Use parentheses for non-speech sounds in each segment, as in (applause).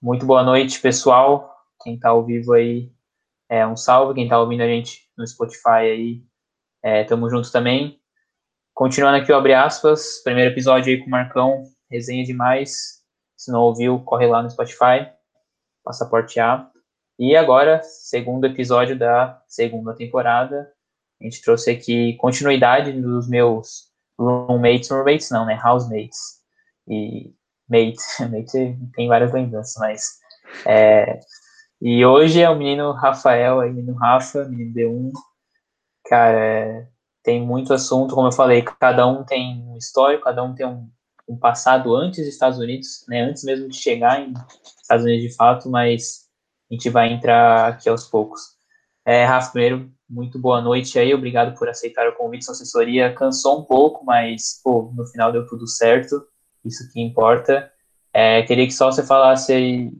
Muito boa noite, pessoal. Quem está ao vivo aí, é um salve. Quem está ouvindo a gente no Spotify aí, é, tamo junto também. Continuando aqui o Abre Aspas, primeiro episódio aí com o Marcão, resenha demais. Se não ouviu, corre lá no Spotify, Passaporte A. E agora, segundo episódio da segunda temporada, a gente trouxe aqui continuidade dos meus roommates, roommates não, né, housemates. E mate, mate (laughs) tem várias lembranças, mas... É, e hoje é o menino Rafael, aí, menino Rafa, menino D1. Cara, é, tem muito assunto, como eu falei, cada um tem um histórico, cada um tem um, um passado antes dos Estados Unidos, né, antes mesmo de chegar em Estados Unidos de fato, mas a gente vai entrar aqui aos poucos. É, Rafa, primeiro, muito boa noite aí, obrigado por aceitar o convite, sua assessoria cansou um pouco, mas, pô, no final deu tudo certo, isso que importa. É, queria que só você falasse aí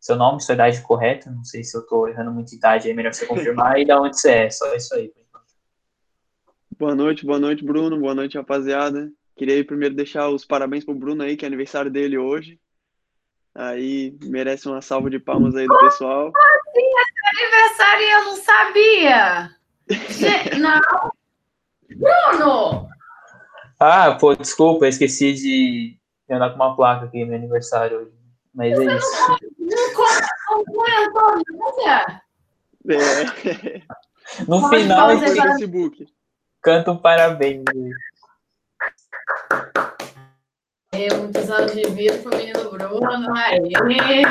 seu nome, sua idade correta, não sei se eu tô errando muita idade, é melhor você confirmar, e da onde você é, só isso aí. Boa noite, boa noite, Bruno, boa noite, rapaziada. Queria primeiro deixar os parabéns pro Bruno aí, que é aniversário dele hoje. Aí merece uma salva de palmas aí do pessoal. Sim, é aniversário e eu não sabia. (laughs) não. Bruno! Ah, pô, desculpa, eu esqueci de andar com uma placa aqui no meu aniversário hoje. Mas é isso. Não, não, não, é. No final, no Facebook. canta um parabéns. É, muitos anos de vida pro menino Bruno. Aí. Deixa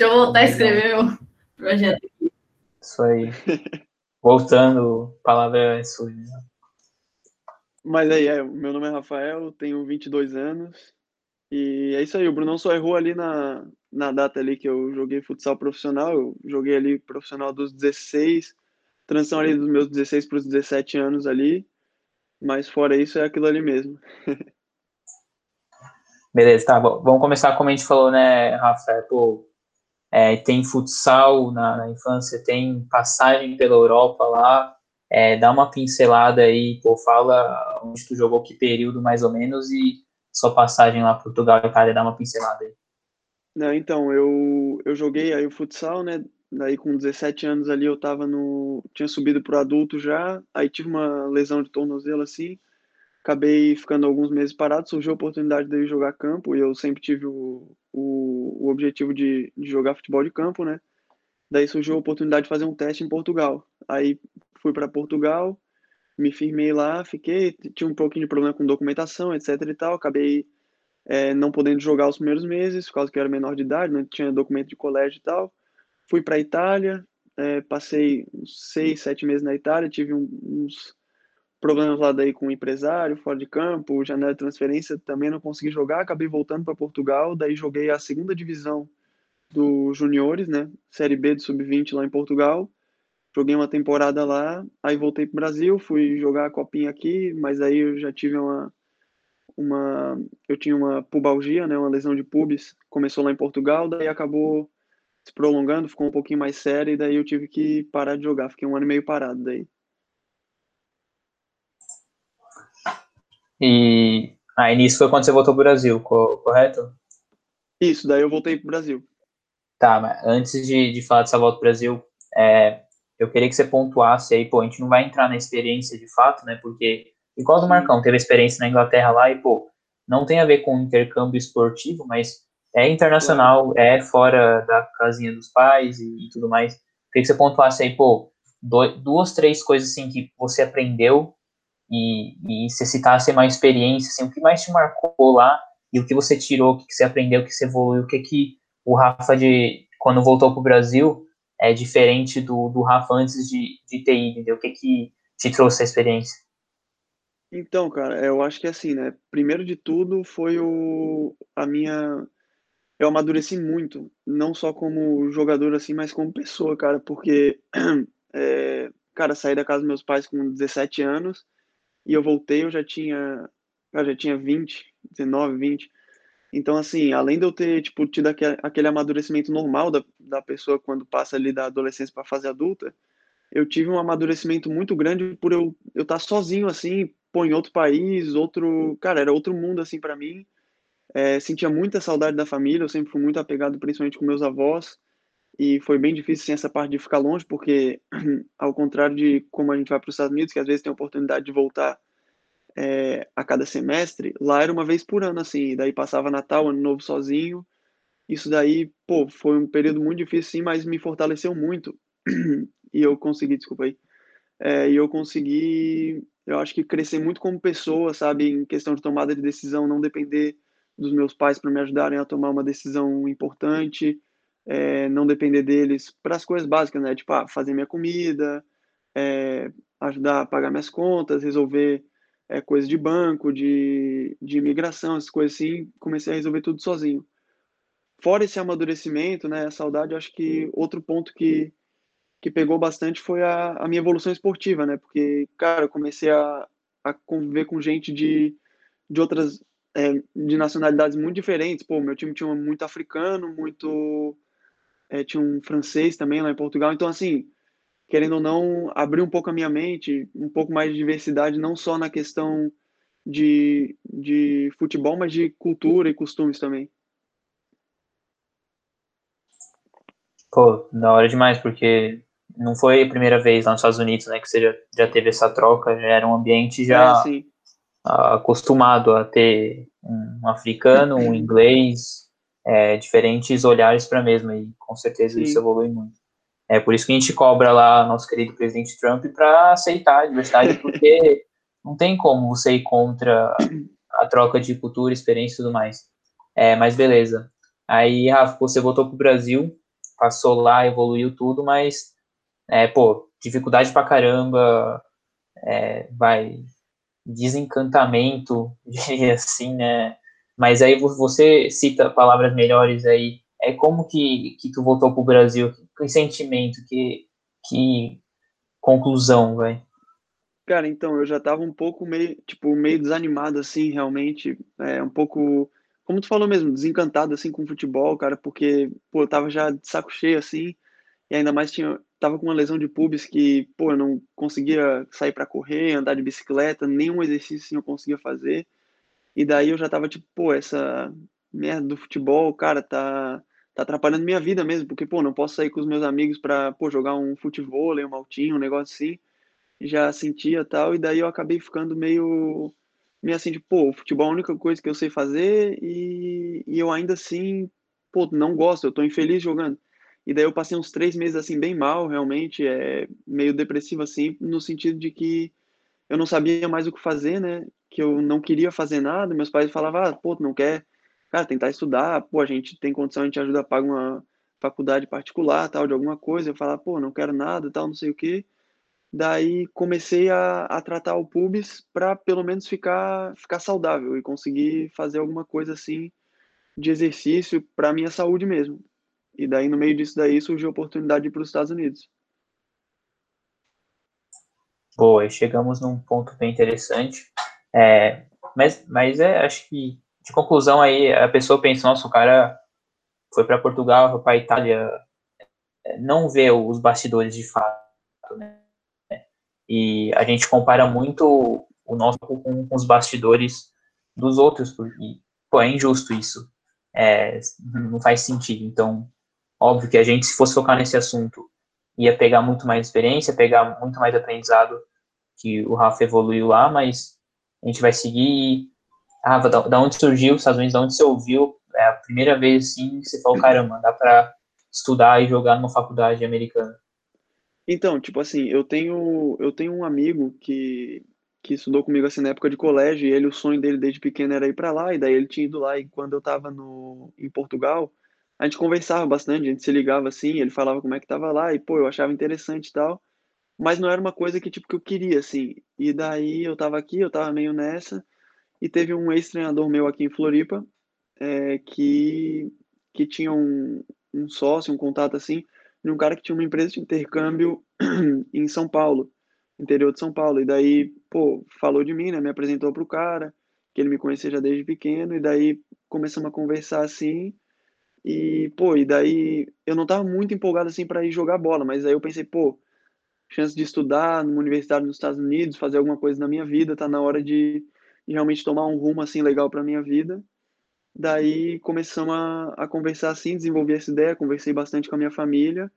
eu voltar a escrever meu projeto. Isso aí. Voltando, palavra é sua. Mas aí, é, meu nome é Rafael, tenho 22 anos. E é isso aí, o Brunão só errou ali na, na data ali que eu joguei futsal profissional. Eu joguei ali profissional dos 16, transição ali dos meus 16 para os 17 anos ali. Mas fora isso, é aquilo ali mesmo. (laughs) Beleza, tá bom. Vamos começar como a gente falou, né, Rafa? Pô, é, tem futsal na, na, infância, tem passagem pela Europa lá. É, dá uma pincelada aí, pô, fala onde tu jogou, que período mais ou menos, e sua passagem lá Portugal e Itália, dá uma pincelada aí. Não, então, eu, eu joguei aí o futsal, né? Daí com 17 anos ali eu tava no. tinha subido pro adulto já, aí tive uma lesão de tornozelo assim acabei ficando alguns meses parado, surgiu a oportunidade de jogar campo, e eu sempre tive o, o, o objetivo de, de, jogar futebol de campo, né? Daí surgiu a oportunidade de fazer um teste em Portugal. Aí fui para Portugal, me firmei lá, fiquei, tinha um pouquinho de problema com documentação, etc e tal, acabei é, não podendo jogar os primeiros meses, por causa que eu era menor de idade, não tinha documento de colégio e tal. Fui para Itália, é, passei uns seis, sete meses na Itália, tive um, uns problemas lá daí com o empresário, fora de campo, janela de transferência, também não consegui jogar, acabei voltando para Portugal, daí joguei a segunda divisão dos juniores, né, Série B do Sub-20 lá em Portugal, joguei uma temporada lá, aí voltei para o Brasil, fui jogar a copinha aqui, mas aí eu já tive uma, uma, eu tinha uma pubalgia, né, uma lesão de pubis, começou lá em Portugal, daí acabou se prolongando, ficou um pouquinho mais sério, e daí eu tive que parar de jogar, fiquei um ano e meio parado daí. E aí nisso foi quando você voltou para o Brasil, correto? Isso, daí eu voltei para o Brasil. Tá, mas antes de, de falar dessa volta para o Brasil, é, eu queria que você pontuasse aí, pô, a gente não vai entrar na experiência de fato, né? Porque, igual do Marcão, teve experiência na Inglaterra lá e, pô, não tem a ver com intercâmbio esportivo, mas é internacional, é fora da casinha dos pais e, e tudo mais. Queria que você pontuasse aí, pô, duas, três coisas assim que você aprendeu e, e se citasse uma experiência, assim, o que mais te marcou lá e o que você tirou, o que você aprendeu, o que você evoluiu, o que que o Rafa de quando voltou para o Brasil é diferente do, do Rafa antes de, de ter ido, entendeu? O que que te trouxe essa experiência? Então, cara, eu acho que assim, né? Primeiro de tudo foi o a minha eu amadureci muito, não só como jogador assim, mas como pessoa, cara, porque (clears throat) é, cara, saí da casa dos meus pais com 17 anos e eu voltei, eu já tinha, eu já tinha 20, 19, 20. Então, assim, além de eu ter, tipo, tido aquele, aquele amadurecimento normal da, da pessoa quando passa ali da adolescência para a fase adulta, eu tive um amadurecimento muito grande por eu eu estar tá sozinho, assim, pô, em outro país, outro, cara, era outro mundo, assim, para mim. É, sentia muita saudade da família, eu sempre fui muito apegado, principalmente com meus avós, e foi bem difícil assim, essa parte de ficar longe, porque (clears throat) ao contrário de como a gente vai para os Estados Unidos, que às vezes tem a oportunidade de voltar é, a cada semestre, lá era uma vez por ano, assim, daí passava Natal, Ano Novo sozinho, isso daí, pô, foi um período muito difícil, sim, mas me fortaleceu muito, e eu consegui, desculpa aí, é, e eu consegui, eu acho que crescer muito como pessoa, sabe, em questão de tomada de decisão, não depender dos meus pais para me ajudarem a tomar uma decisão importante, é, não depender deles para as coisas básicas, né? Tipo, ah, fazer minha comida, é, ajudar a pagar minhas contas, resolver é, coisas de banco, de, de imigração, essas coisas assim. Comecei a resolver tudo sozinho. Fora esse amadurecimento, né? A saudade, acho que outro ponto que, que pegou bastante foi a, a minha evolução esportiva, né? Porque, cara, eu comecei a, a conviver com gente de, de outras é, de nacionalidades muito diferentes. Pô, meu time tinha muito africano, muito. É, tinha um francês também lá em Portugal. Então, assim, querendo ou não, abrir um pouco a minha mente, um pouco mais de diversidade, não só na questão de, de futebol, mas de cultura e costumes também. Pô, da hora demais, porque não foi a primeira vez lá nos Estados Unidos, né, que você já, já teve essa troca, já era um ambiente já. É, acostumado a ter um africano, um inglês, é, diferentes olhares para a mesma, e com certeza Sim. isso evolui muito. É por isso que a gente cobra lá nosso querido presidente Trump para aceitar a diversidade, porque (laughs) não tem como você ir contra a troca de cultura, experiência e tudo mais. É, mas beleza. Aí, Rafa, você voltou pro Brasil, passou lá, evoluiu tudo, mas, é, pô, dificuldade pra caramba, é, vai, desencantamento, diria (laughs) assim, né? Mas aí você cita palavras melhores aí. É como que, que tu voltou para o Brasil? Que sentimento, que, que conclusão, vai? Cara, então, eu já tava um pouco meio, tipo, meio desanimado, assim, realmente, é, um pouco, como tu falou mesmo, desencantado, assim, com o futebol, cara, porque, pô, eu tava já de saco cheio, assim, e ainda mais tinha, tava com uma lesão de pubis que, pô, eu não conseguia sair para correr, andar de bicicleta, nenhum exercício assim eu conseguia fazer. E daí eu já tava tipo, pô, essa merda do futebol, cara, tá tá atrapalhando minha vida mesmo, porque pô, não posso sair com os meus amigos para, pô, jogar um futebol, um maltinho, um negócio assim. Já sentia tal e daí eu acabei ficando meio meio assim de, pô, o futebol é a única coisa que eu sei fazer e, e eu ainda assim, pô, não gosto, eu tô infeliz jogando. E daí eu passei uns três meses assim bem mal, realmente, é meio depressivo assim, no sentido de que eu não sabia mais o que fazer, né? Que eu não queria fazer nada. Meus pais falavam, ah, pô, tu não quer, cara, tentar estudar, pô, a gente tem condição, a gente ajuda a pagar uma faculdade particular, tal, de alguma coisa. Eu falava, pô, não quero nada, tal, não sei o quê. Daí comecei a, a tratar o pubis para pelo menos ficar ficar saudável e conseguir fazer alguma coisa assim de exercício para minha saúde mesmo. E daí, no meio disso daí, surgiu a oportunidade para os Estados Unidos. Boa, chegamos num ponto bem interessante. É, mas, mas é, acho que, de conclusão aí, a pessoa pensa, nossa, o cara foi para Portugal, foi para Itália, não vê os bastidores de fato, né? E a gente compara muito o nosso com, com os bastidores dos outros, porque, pô, é injusto isso. É, não faz sentido. Então, Óbvio que a gente, se fosse focar nesse assunto, ia pegar muito mais experiência, pegar muito mais aprendizado que o Rafa evoluiu lá, mas a gente vai seguir. Ah, da, onde surgiu os Estados Unidos, da onde você ouviu, é a primeira vez assim que você falou, caramba, dá para estudar e jogar numa faculdade americana. Então, tipo assim, eu tenho eu tenho um amigo que que estudou comigo assim na época de colégio, e ele o sonho dele desde pequeno era ir para lá, e daí ele tinha ido lá e quando eu estava no em Portugal, a gente conversava bastante, a gente se ligava assim, ele falava como é que tava lá, e pô, eu achava interessante e tal, mas não era uma coisa que tipo que eu queria assim. E daí eu tava aqui, eu tava meio nessa, e teve um ex-treinador meu aqui em Floripa, é, que que tinha um, um sócio, um contato assim, de um cara que tinha uma empresa de intercâmbio (clears throat) em São Paulo, interior de São Paulo. E daí, pô, falou de mim, né? Me apresentou pro cara, que ele me conhecia já desde pequeno, e daí começamos a conversar assim. E, pô, e daí eu não tava muito empolgado assim para ir jogar bola, mas aí eu pensei, pô, chance de estudar numa universidade nos Estados Unidos, fazer alguma coisa na minha vida, tá na hora de, de realmente tomar um rumo assim legal para minha vida. Daí começamos a, a conversar assim, desenvolver essa ideia, conversei bastante com a minha família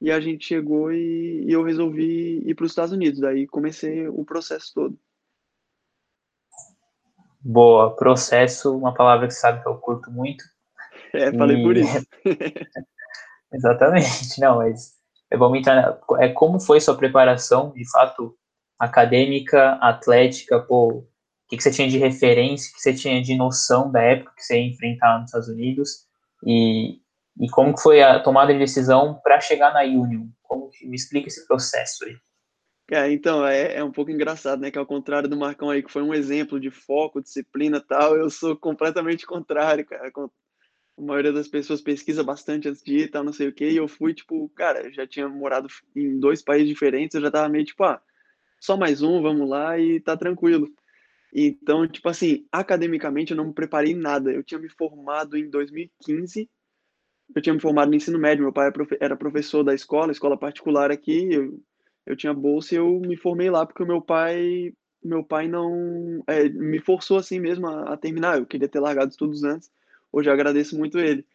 e a gente chegou e, e eu resolvi ir para os Estados Unidos. Daí comecei o processo todo. Boa, processo, uma palavra que sabe que eu curto muito. É, falei e... por isso. (laughs) Exatamente, não, mas vamos entrar. É como foi sua preparação, de fato, acadêmica, atlética, pô, que, você tinha de referência, que você tinha de noção da época que você ia enfrentar nos Estados Unidos e, e como que foi a tomada de decisão para chegar na Union? Como que, me explica esse processo aí? É, então, é, é um pouco engraçado, né? Que ao contrário do Marcão aí, que foi um exemplo de foco, disciplina tal, eu sou completamente contrário, cara. A maioria das pessoas pesquisa bastante antes de ir tal, não sei o quê, e eu fui, tipo, cara, já tinha morado em dois países diferentes, eu já tava meio tipo, ah, só mais um, vamos lá e tá tranquilo. Então, tipo assim, academicamente eu não me preparei nada. Eu tinha me formado em 2015, eu tinha me formado no ensino médio, meu pai era professor da escola, escola particular aqui, eu, eu tinha bolsa e eu me formei lá porque o meu pai meu pai não é, me forçou assim mesmo a, a, terminar. Eu queria ter largado estudos antes. Hoje eu agradeço muito ele.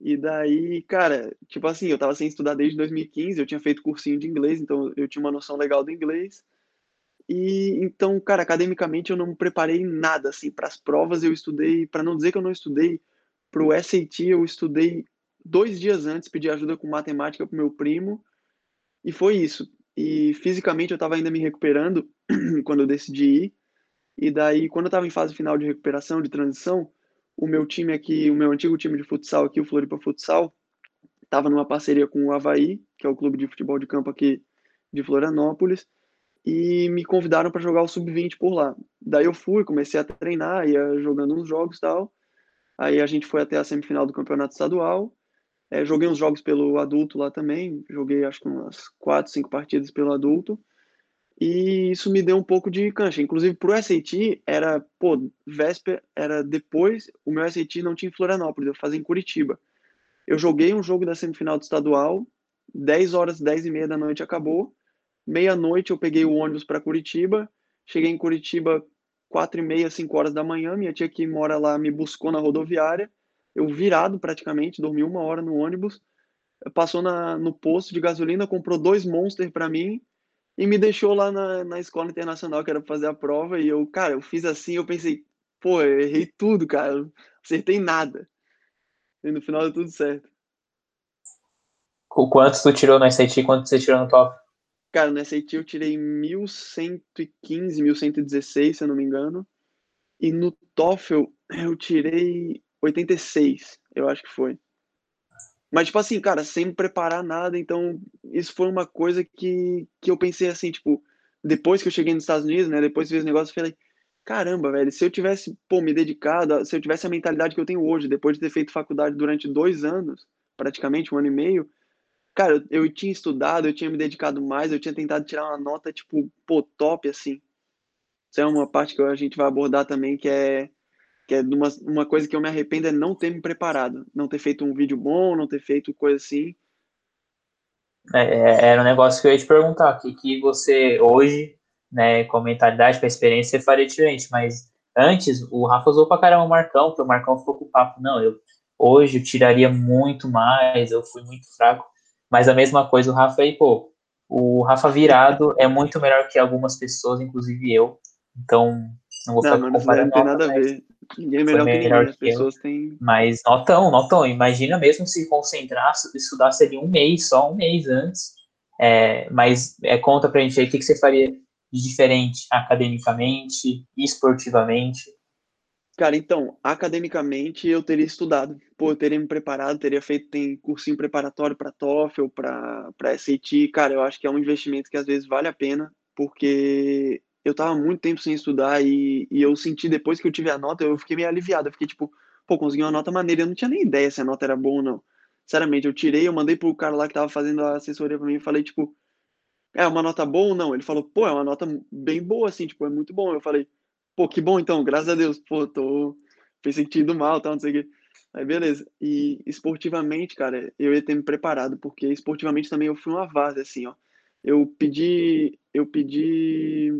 E daí, cara, tipo assim, eu tava sem estudar desde 2015, eu tinha feito cursinho de inglês, então eu tinha uma noção legal do inglês. E então, cara, academicamente eu não me preparei nada assim para as provas. Eu estudei, para não dizer que eu não estudei, para o SAT eu estudei dois dias antes, pedi ajuda com matemática pro meu primo e foi isso. E fisicamente eu estava ainda me recuperando (clears throat) quando eu decidi ir. E daí, quando eu estava em fase final de recuperação, de transição, o meu time aqui, o meu antigo time de futsal aqui, o Floripa Futsal, estava numa parceria com o Havaí, que é o clube de futebol de campo aqui de Florianópolis, e me convidaram para jogar o sub-20 por lá. Daí eu fui, comecei a treinar, ia jogando uns jogos e tal. Aí a gente foi até a semifinal do campeonato estadual. É, joguei uns jogos pelo adulto lá também. Joguei acho que umas quatro, cinco partidas pelo adulto. E isso me deu um pouco de cancha. Inclusive pro SAT era, pô, véspera, era depois, o meu SAT não tinha em Florianópolis, eu fazia em Curitiba. Eu joguei um jogo da semifinal do estadual, 10 horas, 10 e meia da noite acabou Meia-noite eu peguei o ônibus para Curitiba. Cheguei em Curitiba quatro e meia, cinco horas da manhã. Minha tia que mora lá me buscou na rodoviária. Eu virado praticamente, dormi uma hora no ônibus. Passou na, no posto de gasolina, comprou dois Monster para mim e me deixou lá na, na escola internacional que era fazer a prova. E eu, cara, eu fiz assim. Eu pensei, pô, eu errei tudo, cara. Acertei nada. E no final deu tudo certo. O quanto tu tirou no SAT e quanto você tirou no TOEFL? Cara, no SAT eu tirei 1115, 1116, se eu não me engano. E no TOEFL eu tirei 86, eu acho que foi. Mas, tipo assim, cara, sem me preparar nada, então isso foi uma coisa que, que eu pensei assim, tipo, depois que eu cheguei nos Estados Unidos, né, depois que fiz o negócio, eu falei, caramba, velho, se eu tivesse, pô, me dedicado, se eu tivesse a mentalidade que eu tenho hoje, depois de ter feito faculdade durante dois anos, praticamente um ano e meio, cara, eu, eu tinha estudado, eu tinha me dedicado mais, eu tinha tentado tirar uma nota, tipo, pô, top, assim. Isso é uma parte que a gente vai abordar também, que é, que é uma, uma coisa que eu me arrependo é não ter me preparado, não ter feito um vídeo bom, não ter feito coisa assim. É, é era um negócio que eu ia te perguntar, que, que você hoje, né, com a mentalidade, com a experiência, você faria diferente, mas antes o Rafa usou pra caramba o Marcão, porque o Marcão ficou com o papo, não, eu hoje eu tiraria muito mais, eu fui muito fraco. Mas a mesma coisa o Rafa aí, pô, o Rafa virado é muito melhor que algumas pessoas, inclusive eu. Então, não vou ficar não, comparando. Não tem nada a ver. Ninguém é melhor, melhor que ninguém. As pessoas têm. Mas notão, notão. Imagina mesmo se concentrasse, estudasse ali um mês, só um mês antes. É, mas é, conta pra gente aí o que, que você faria de diferente academicamente, esportivamente. Cara, então, academicamente eu teria estudado. Pô, eu teria me preparado, teria feito tem cursinho preparatório para TOEFL, para para SAT. Cara, eu acho que é um investimento que às vezes vale a pena, porque eu tava muito tempo sem estudar e, e eu senti depois que eu tive a nota, eu fiquei meio aliviado. Eu fiquei tipo, pô, consegui uma nota maneira. Eu não tinha nem ideia se a nota era boa ou não. Sinceramente, eu tirei, eu mandei pro cara lá que tava fazendo a assessoria para mim e falei, tipo, é uma nota boa ou não? Ele falou, pô, é uma nota bem boa, assim, tipo, é muito bom. Eu falei, Pô, que bom então, graças a Deus. Pô, tô. Tinha ido mal, tal, não sei o quê. Aí, beleza. E esportivamente, cara, eu ia ter me preparado, porque esportivamente também eu fui uma vaza, assim, ó. Eu pedi. Eu pedi.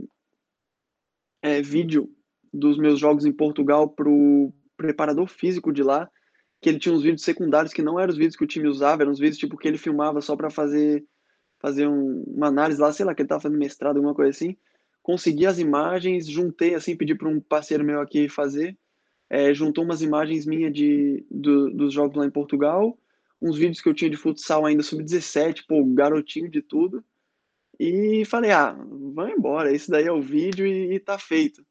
É, vídeo dos meus jogos em Portugal pro, preparador físico de lá, que ele tinha uns vídeos secundários que não eram os vídeos que o time usava, eram os vídeos tipo que ele filmava só para fazer fazer um, uma análise lá, sei lá, que ele tava fazendo mestrado, alguma coisa assim. Consegui as imagens, juntei assim, pedi para um parceiro meu aqui fazer, é, juntou umas imagens minhas de, do, dos jogos lá em Portugal, uns vídeos que eu tinha de futsal ainda sub-17, pô, garotinho de tudo. E falei, ah, vai embora, esse daí é o vídeo e, e tá feito.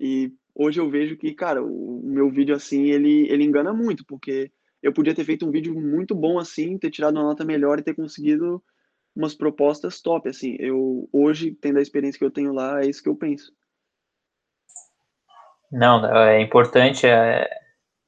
E hoje eu vejo que, cara, o, o meu vídeo assim, ele, ele engana muito, porque eu podia ter feito um vídeo muito bom assim, ter tirado uma nota melhor e ter conseguido umas propostas top, assim. Eu hoje, tendo a experiência que eu tenho lá, é isso que eu penso. Não, é importante é,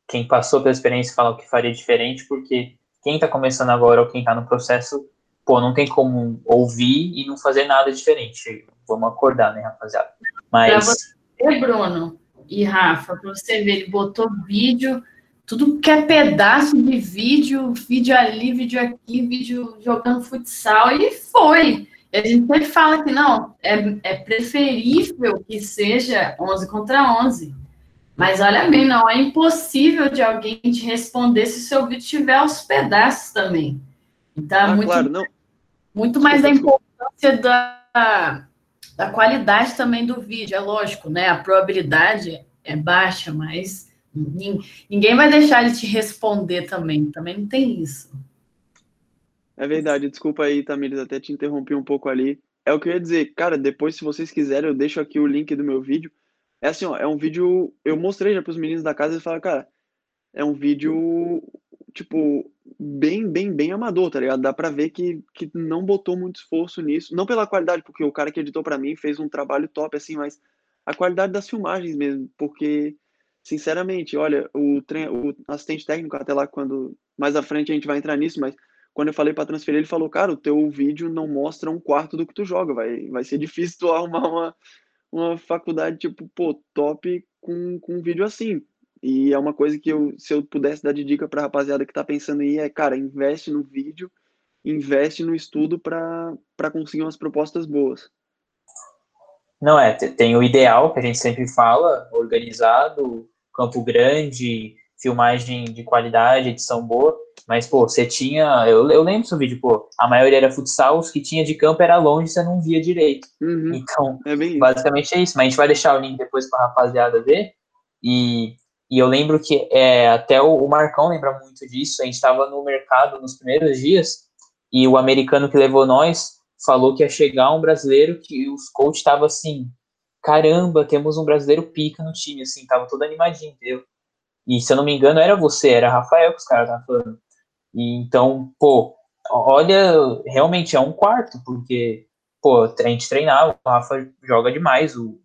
quem passou pela experiência falar o que faria diferente, porque quem está começando agora ou quem está no processo, pô, não tem como ouvir e não fazer nada diferente. Vamos acordar, né, rapaziada? Mas. Pra você, Bruno e Rafa, para você ver, ele botou vídeo tudo que é pedaço de vídeo, vídeo ali, vídeo aqui, vídeo jogando futsal, e foi. E a gente sempre fala que não, é, é preferível que seja 11 contra 11. Mas olha bem, não é impossível de alguém te responder se o seu vídeo tiver aos pedaços também. Então, é ah, muito, claro, não. muito mais da importância da, da qualidade também do vídeo. É lógico, né? A probabilidade é baixa, mas Ninguém vai deixar ele te responder também. Também não tem isso. É verdade. Desculpa aí, Tamires, até te interrompi um pouco ali. É o que eu ia dizer. Cara, depois, se vocês quiserem, eu deixo aqui o link do meu vídeo. É assim, ó, é um vídeo... Eu mostrei já para os meninos da casa e falaram, cara, é um vídeo, tipo, bem, bem, bem amador, tá ligado? Dá pra ver que, que não botou muito esforço nisso. Não pela qualidade, porque o cara que editou para mim fez um trabalho top, assim, mas a qualidade das filmagens mesmo, porque sinceramente, olha, o, o assistente técnico, até lá quando mais à frente a gente vai entrar nisso, mas quando eu falei para transferir, ele falou, cara, o teu vídeo não mostra um quarto do que tu joga, vai, vai ser difícil tu (laughs) arrumar uma, uma faculdade, tipo, pô, top com, com um vídeo assim. E é uma coisa que eu, se eu pudesse dar de dica pra rapaziada que tá pensando aí, é, cara, investe no vídeo, investe no estudo para conseguir umas propostas boas. Não é, tem o ideal que a gente sempre fala, organizado, campo grande, filmagem de qualidade, edição boa, mas, pô, você tinha, eu, eu lembro do vídeo, pô, a maioria era futsal, os que tinha de campo era longe, você não via direito. Uhum, então, é basicamente é isso, mas a gente vai deixar o link depois para a rapaziada ver, e, e eu lembro que é, até o, o Marcão lembra muito disso, a gente estava no mercado nos primeiros dias, e o americano que levou nós, falou que ia chegar um brasileiro que os coach estavam assim, caramba, temos um brasileiro pica no time, assim, tava todo animadinho, entendeu? E se eu não me engano, era você, era Rafael que os caras estavam falando. E então, pô, olha, realmente é um quarto, porque, pô, a gente treinava, o Rafa joga demais, o,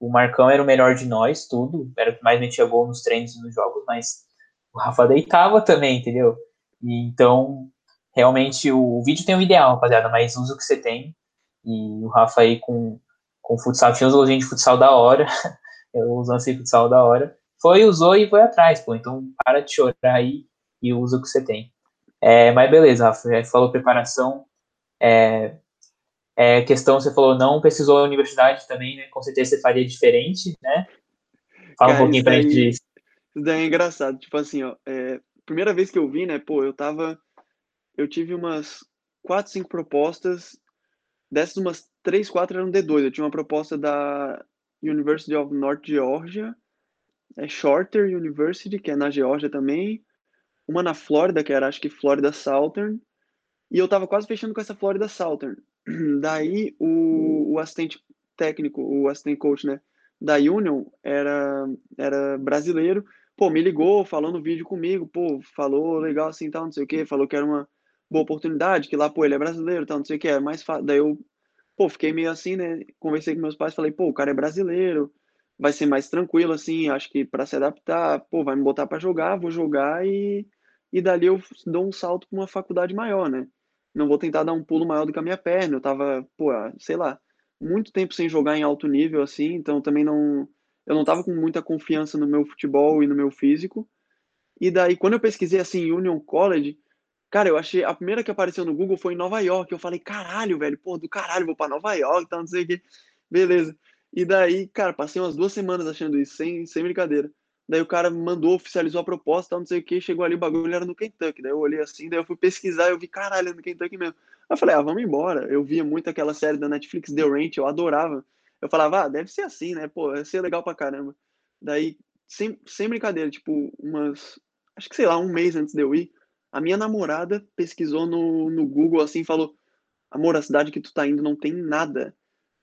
o Marcão era o melhor de nós, tudo, era o que mais metia gol nos treinos e nos jogos, mas o Rafa deitava também, entendeu? E então, realmente o, o vídeo tem o ideal, rapaziada, mas usa o que você tem. E o Rafa aí com, com futsal, tinha uns golzinhos de futsal da hora, (laughs) eu usando esse futsal da hora. Foi, usou e foi atrás, pô. Então para de chorar aí e usa o que você tem. É, mas beleza, Rafa, já falou preparação. É, é, questão, você falou, não precisou da universidade também, né? Com certeza você faria diferente, né? Fala Cara, um pouquinho pra gente disso. Isso daí é engraçado. Tipo assim, ó, é, primeira vez que eu vi, né, pô, eu tava eu tive umas quatro, cinco propostas. Dessas, umas três, quatro eram D2. Eu tinha uma proposta da University of North Georgia, é Shorter University, que é na Geórgia também. Uma na Flórida, que era acho que Florida Southern. E eu tava quase fechando com essa Florida Southern. (clears throat) Daí o, o assistente técnico, o assistente coach, né, da Union era, era brasileiro. Pô, me ligou falando vídeo comigo, pô, falou legal assim, tal, não sei o que, falou que era uma boa oportunidade, que lá, pô, ele é brasileiro, tal, não sei o que, é mais fácil. Daí eu, pô, fiquei meio assim, né? Conversei com meus pais, falei, pô, o cara é brasileiro, vai ser mais tranquilo, assim, acho que para se adaptar, pô, vai me botar para jogar, vou jogar e, e dali eu dou um salto para uma faculdade maior, né? Não vou tentar dar um pulo maior do que a minha perna, eu tava, pô, sei lá, muito tempo sem jogar em alto nível, assim, então também não. Eu não tava com muita confiança no meu futebol e no meu físico. E daí, quando eu pesquisei assim, Union College, Cara, eu achei. A primeira que apareceu no Google foi em Nova York. Eu falei, caralho, velho, pô, do caralho, vou pra Nova York, tá, não sei o quê. Beleza. E daí, cara, passei umas duas semanas achando isso, sem, sem brincadeira. Daí o cara mandou, oficializou a proposta, não sei o que, chegou ali, o bagulho era no Kentucky. Daí eu olhei assim, daí eu fui pesquisar, eu vi, caralho, é no Kentucky mesmo. Aí eu falei, ah, vamos embora. Eu via muito aquela série da Netflix, The Ranch, eu adorava. Eu falava, ah, deve ser assim, né? Pô, vai ser legal pra caramba. Daí, sem, sem brincadeira, tipo, umas. Acho que sei lá, um mês antes de eu ir, a minha namorada pesquisou no, no Google assim falou: Amor, a cidade que tu tá indo não tem nada.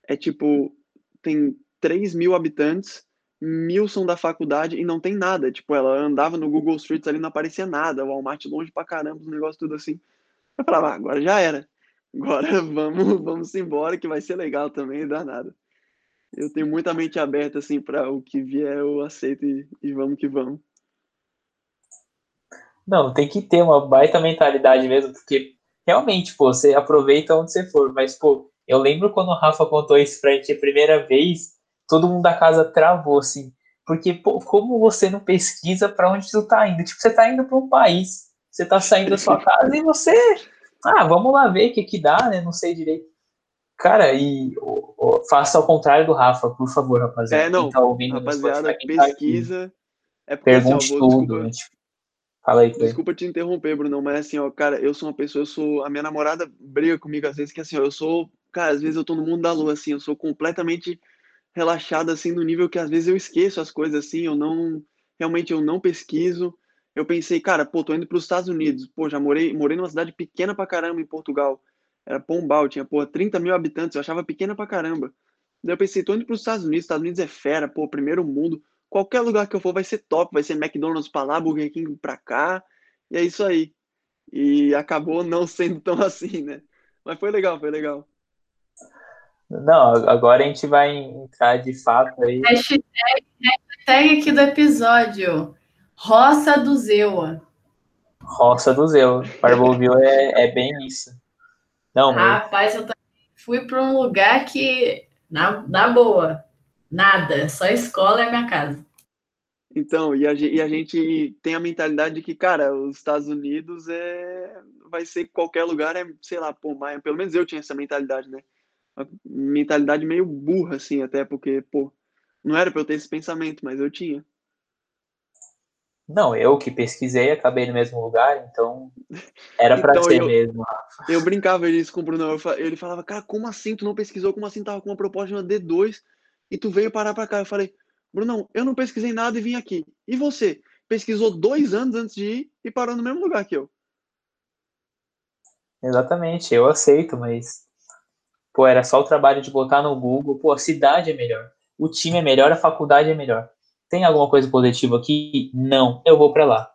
É tipo, tem 3 mil habitantes, mil são da faculdade e não tem nada. Tipo, ela andava no Google Streets ali não aparecia nada, o Walmart longe pra caramba, os negócios tudo assim. Eu falava, ah, agora já era. Agora (laughs) vamos, vamos embora que vai ser legal também, dá nada eu tenho muita mente aberta, assim, para o que vier, eu aceito e, e, vamos que vamos. Não, tem que ter uma baita mentalidade mesmo, porque realmente, pô, você aproveita onde você for, mas, pô, eu lembro quando o Rafa contou isso pra gente a primeira vez, todo mundo da casa travou, assim, porque, pô, como você não pesquisa para onde você tá indo? Tipo, você tá indo para um país, você tá saindo da sua casa e você, ah, vamos lá ver o que que dá, né, não sei direito. Cara, e faça ao contrário do Rafa, por favor, rapaziada. É, não, tá ouvindo rapaziada, tá pesquisa. É porque, Pergunte assim, ó, tudo. Desculpa, Fala aí, Desculpa te interromper, Bruno, mas assim, ó, cara, eu sou uma pessoa, eu sou. A minha namorada briga comigo às vezes que assim, ó, eu sou. Cara, às vezes eu tô no mundo da lua, assim, eu sou completamente relaxado, assim, no nível que às vezes eu esqueço as coisas, assim, eu não. Realmente eu não pesquiso. Eu pensei, cara, pô, tô indo para os Estados Unidos. Pô, já morei, morei numa cidade pequena pra caramba em Portugal. Era Pombal, tinha, pô, 30 mil habitantes, eu achava pequena pra caramba. Daí eu pensei, tô indo pros Estados Unidos, Estados Unidos é fera, pô, primeiro mundo. Qualquer lugar que eu for vai ser top, vai ser McDonald's pra lá, Burger King pra cá. E é isso aí. E acabou não sendo tão (laughs) assim, né? Mas foi legal, foi legal. Não, agora a gente vai entrar de fato aí. Hashtag, hashtag aqui do episódio. Roça do Zewa. Roça do Zewa. Parbolville é, é bem isso. Não, Rapaz, eu fui para um lugar que, na, na boa, nada, só escola é minha casa. Então, e a, e a gente tem a mentalidade de que, cara, os Estados Unidos é, vai ser qualquer lugar, é, sei lá, pô, mas, pelo menos eu tinha essa mentalidade, né? Uma mentalidade meio burra, assim, até porque, pô, não era para eu ter esse pensamento, mas eu tinha. Não, eu que pesquisei, acabei no mesmo lugar, então era para então, ser eu, mesmo. Eu brincava isso com o Bruno, ele falava, cara, como assim tu não pesquisou? Como assim tava com uma proposta de uma D2 e tu veio parar para cá? Eu falei, Bruno, eu não pesquisei nada e vim aqui. E você? Pesquisou dois anos antes de ir e parou no mesmo lugar que eu. Exatamente, eu aceito, mas pô, era só o trabalho de botar no Google, pô, a cidade é melhor, o time é melhor, a faculdade é melhor tem alguma coisa positiva aqui? Não, eu vou para lá.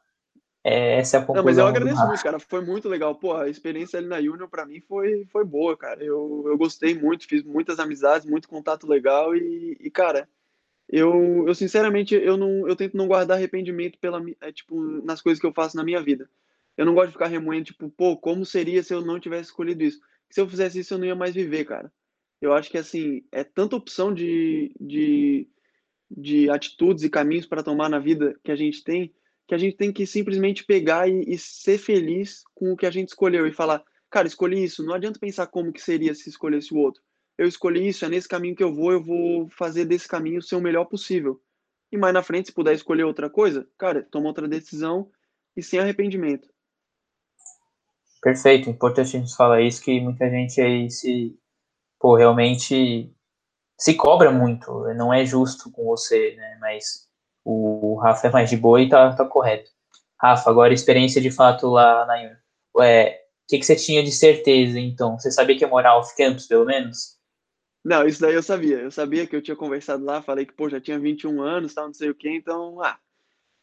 É, essa é a conclusão. Não, mas eu agradeço muito, cara. Foi muito legal. Pô, a experiência ali na Union para mim foi, foi boa, cara. Eu, eu gostei muito, fiz muitas amizades, muito contato legal e, e cara, eu, eu sinceramente eu não eu tento não guardar arrependimento pela é, tipo nas coisas que eu faço na minha vida. Eu não gosto de ficar remoendo tipo, pô, como seria se eu não tivesse escolhido isso? Se eu fizesse isso eu não ia mais viver, cara. Eu acho que assim, é tanta opção de, de de atitudes e caminhos para tomar na vida que a gente tem, que a gente tem que simplesmente pegar e, e, ser feliz com o que a gente escolheu e falar, cara, escolhi isso, não adianta pensar como que seria se escolhesse o outro. Eu escolhi isso, é nesse caminho que eu vou, eu vou fazer desse caminho ser o melhor possível. E mais na frente, se puder escolher outra coisa, cara, toma outra decisão e sem arrependimento. Perfeito, importante a gente falar isso, que muita gente aí se, pô, realmente se cobra muito, não é justo com você, né? Mas o Rafa é mais de boa e tá, tá correto. Rafa, agora experiência de fato lá na. É, o que, que você tinha de certeza, então? Você sabia que ia morar off-campus, pelo menos? Não, isso daí eu sabia. Eu sabia que eu tinha conversado lá, falei que, pô, já tinha 21 anos, tal, não sei o quê, então, ah,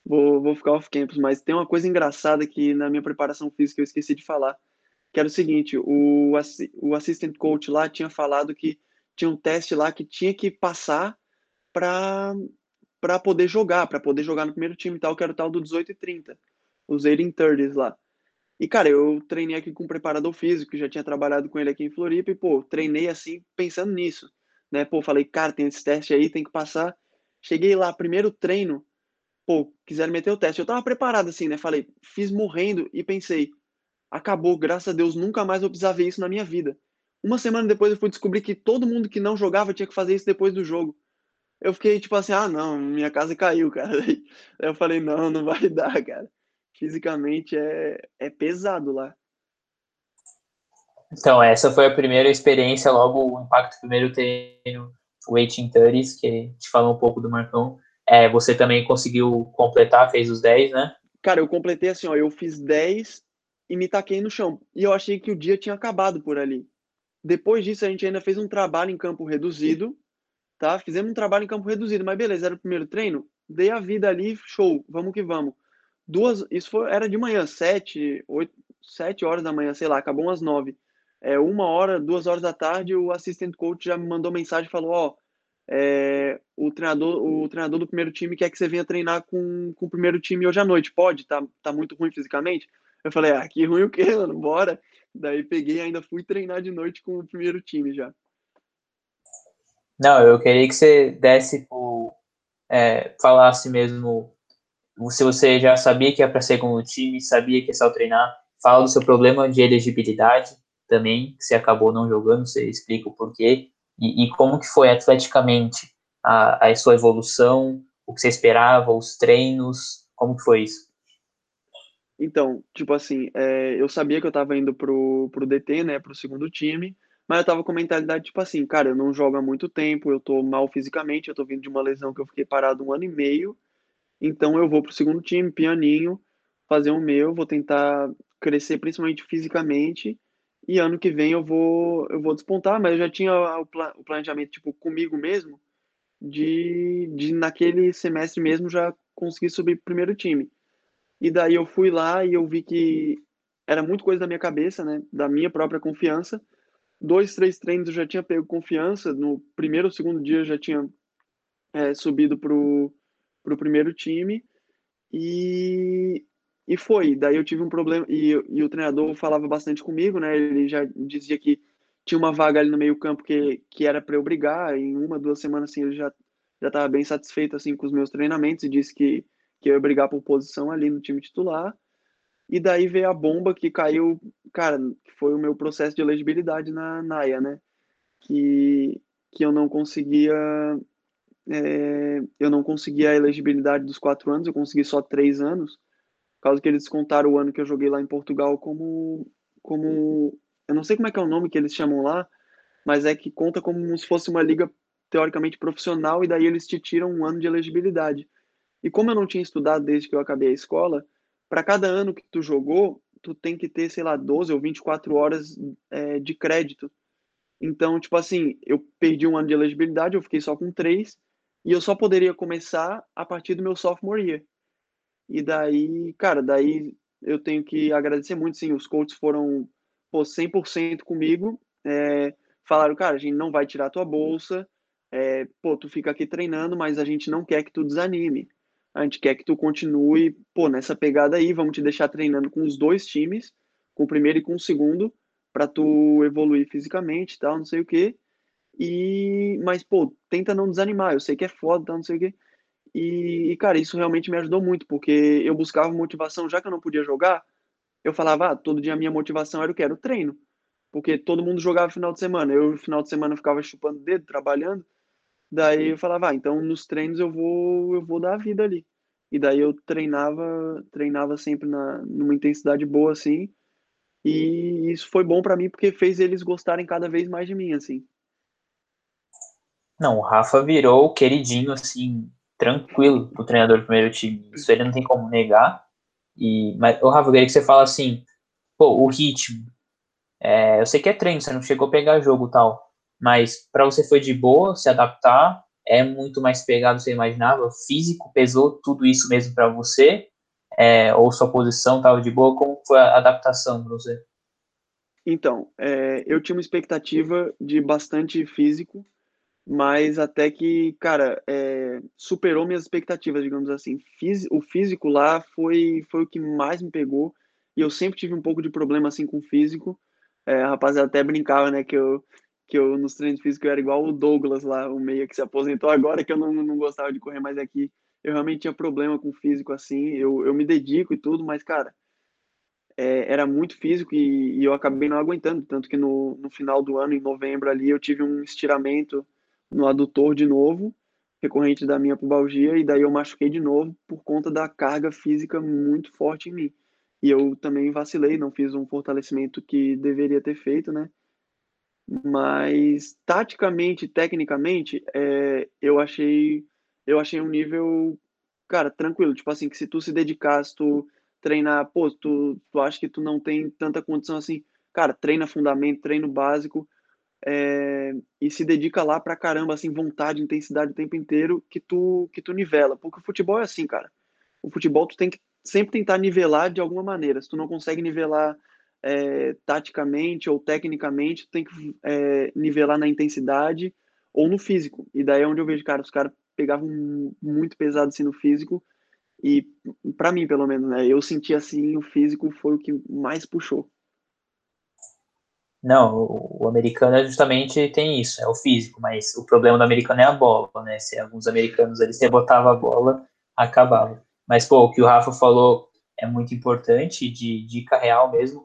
vou, vou ficar off-campus. Mas tem uma coisa engraçada que na minha preparação física eu esqueci de falar, que era o seguinte, o, o assistant coach lá tinha falado que tinha um teste lá que tinha que passar para para poder jogar, para poder jogar no primeiro time e tal, que era o tal do 18 e 30, os 18 30s lá. E, cara, eu treinei aqui com um preparador físico, já tinha trabalhado com ele aqui em Floripa, e, pô, treinei assim, pensando nisso, né? Pô, falei, cara, tem esse teste aí, tem que passar. Cheguei lá, primeiro treino, pô, quiseram meter o teste. Eu tava preparado assim, né? Falei, fiz morrendo e pensei, acabou, graças a Deus, nunca mais vou precisar ver isso na minha vida. Uma semana depois eu fui descobrir que todo mundo que não jogava tinha que fazer isso depois do jogo. eu fiquei tipo assim, ah, não, minha casa caiu, (laughs) cara. Eu falei, não, não vai dar, cara. Fisicamente é, é pesado lá. Então, essa foi a primeira experiência, logo o impacto do primeiro treino, o 1830s, que te falou um pouco do Marcão. É, você também conseguiu completar, fez os 10, né? Cara, eu completei assim, ó, eu fiz 10 e me taquei no chão. E eu achei que o dia tinha acabado por ali. Depois disso, a gente ainda fez um trabalho em campo reduzido, tá? Fizemos um trabalho em campo reduzido, mas beleza, era o primeiro treino. Dei a vida ali, show, vamos que vamos. Duas, isso foi, era de manhã, sete, oito, sete horas da manhã, sei lá, acabou umas nove. É, uma hora, duas horas da tarde, o assistant coach já me mandou mensagem e falou, ó, é, o treinador o treinador do primeiro time quer que você venha treinar com, com o primeiro time hoje à noite. Pode? Tá, tá muito ruim fisicamente? Eu falei, ah, que ruim o quê, (laughs) mano? Bora. Daí peguei ainda fui treinar de noite com o primeiro time já. Não, eu queria que você desse por, é, falasse mesmo se você já sabia que ia para segundo time, sabia que ia só treinar, fala do seu problema de elegibilidade também, que você acabou não jogando, você explica o porquê, e, e como que foi atleticamente a, a sua evolução, o que você esperava, os treinos, como que foi isso? Então, tipo assim, é, eu sabia que eu tava indo pro, pro DT, né, pro segundo time, mas eu tava com mentalidade, tipo assim, cara, eu não jogo há muito tempo, eu tô mal fisicamente, eu tô vindo de uma lesão que eu fiquei parado um ano e meio, então eu vou pro segundo time, pianinho, fazer o meu, vou tentar crescer principalmente fisicamente, e ano que vem eu vou eu vou despontar, mas eu já tinha o, o planejamento tipo comigo mesmo de, de naquele semestre mesmo já conseguir subir primeiro time. E daí eu fui lá e eu vi que era muito coisa da minha cabeça, né, da minha própria confiança. Dois, três treinos eu já tinha pego confiança, no primeiro ou segundo dia eu já tinha é, subido pro pro primeiro time. E, e foi. Daí eu tive um problema. E, e o treinador falava bastante comigo, né? Ele já dizia que tinha uma vaga ali no meio-campo que, que era para eu brigar. Em uma, duas semanas, assim, ele já já estava bem satisfeito assim com os meus treinamentos e disse que, que eu ia brigar por posição ali no time titular. E daí veio a bomba que caiu, cara, foi o meu processo de elegibilidade na NAIA, né? Que, que eu não conseguia. É, eu não conseguia a elegibilidade dos quatro anos, eu consegui só três anos causa que eles descontaram o ano que eu joguei lá em Portugal como, como. Eu não sei como é que é o nome que eles chamam lá, mas é que conta como se fosse uma liga teoricamente profissional e daí eles te tiram um ano de elegibilidade. E como eu não tinha estudado desde que eu acabei a escola, para cada ano que tu jogou, tu tem que ter, sei lá, 12 ou 24 horas é, de crédito. Então, tipo assim, eu perdi um ano de elegibilidade, eu fiquei só com três, e eu só poderia começar a partir do meu sophomore year. E daí, cara, daí eu tenho que agradecer muito, sim, os coaches foram pô, 100% comigo, é, falaram, cara, a gente não vai tirar tua bolsa, é, pô, tu fica aqui treinando, mas a gente não quer que tu desanime, a gente quer que tu continue, pô, nessa pegada aí, vamos te deixar treinando com os dois times, com o primeiro e com o segundo, para tu evoluir fisicamente e tal, não sei o quê, e, mas, pô, tenta não desanimar, eu sei que é foda, não sei o quê, e, e, cara, isso realmente me ajudou muito, porque eu buscava motivação, já que eu não podia jogar, eu falava, ah, todo dia a minha motivação era o que? Era o treino. Porque todo mundo jogava final de semana. Eu, no final de semana, ficava chupando dedo, trabalhando. Daí eu falava, ah, então nos treinos eu vou, eu vou dar a vida ali. E daí eu treinava, treinava sempre na, numa intensidade boa, assim. E isso foi bom para mim, porque fez eles gostarem cada vez mais de mim, assim. Não, o Rafa virou queridinho, assim, tranquilo pro treinador do primeiro time. Isso ele não tem como negar. E, mas, o Rafa, eu queria que você fala assim, pô, o ritmo. É, eu sei que é treino, você não chegou a pegar jogo tal, mas para você foi de boa se adaptar, é muito mais pegado do que você imaginava, físico pesou tudo isso mesmo para você, é, ou sua posição estava de boa, como foi a adaptação para você? Então, é, eu tinha uma expectativa de bastante físico, mas até que, cara, é, superou minhas expectativas, digamos assim. Fis, o físico lá foi, foi o que mais me pegou, e eu sempre tive um pouco de problema, assim, com o físico. É, a rapaziada até brincava, né, que eu, que eu nos treinos físicos eu era igual o Douglas lá, o meia que se aposentou agora, que eu não, não gostava de correr mais aqui. Eu realmente tinha problema com o físico, assim, eu, eu me dedico e tudo, mas, cara, é, era muito físico e, e, eu acabei não aguentando, tanto que no, no final do ano, em novembro ali, eu tive um estiramento no adutor de novo, recorrente da minha pubalgia, e daí eu machuquei de novo por conta da carga física muito forte em mim. E eu também vacilei, não fiz um fortalecimento que deveria ter feito, né? Mas taticamente, tecnicamente, é, eu achei eu achei um nível, cara, tranquilo. Tipo assim, que se tu se dedicasse, tu treinar, pô, tu, tu acha que tu não tem tanta condição assim, cara, treina fundamento, treino básico, é, e se dedica lá pra caramba, assim, vontade, intensidade o tempo inteiro, que tu, que tu nivela. Porque o futebol é assim, cara. O futebol tu tem que sempre tentar nivelar de alguma maneira. Se tu não consegue nivelar é, taticamente ou tecnicamente, tu tem que é, nivelar na intensidade ou no físico. E daí é onde eu vejo, cara, os caras pegavam muito pesado assim no físico. E para mim, pelo menos, né, eu senti assim, o físico foi o que mais puxou. Não, o, americano é justamente tem isso, é o físico, mas o problema do americano é a bola, né? Se alguns americanos eles rebotavam a bola, acabava. Mas, pô, o que o Rafa falou é muito importante, de dica real mesmo.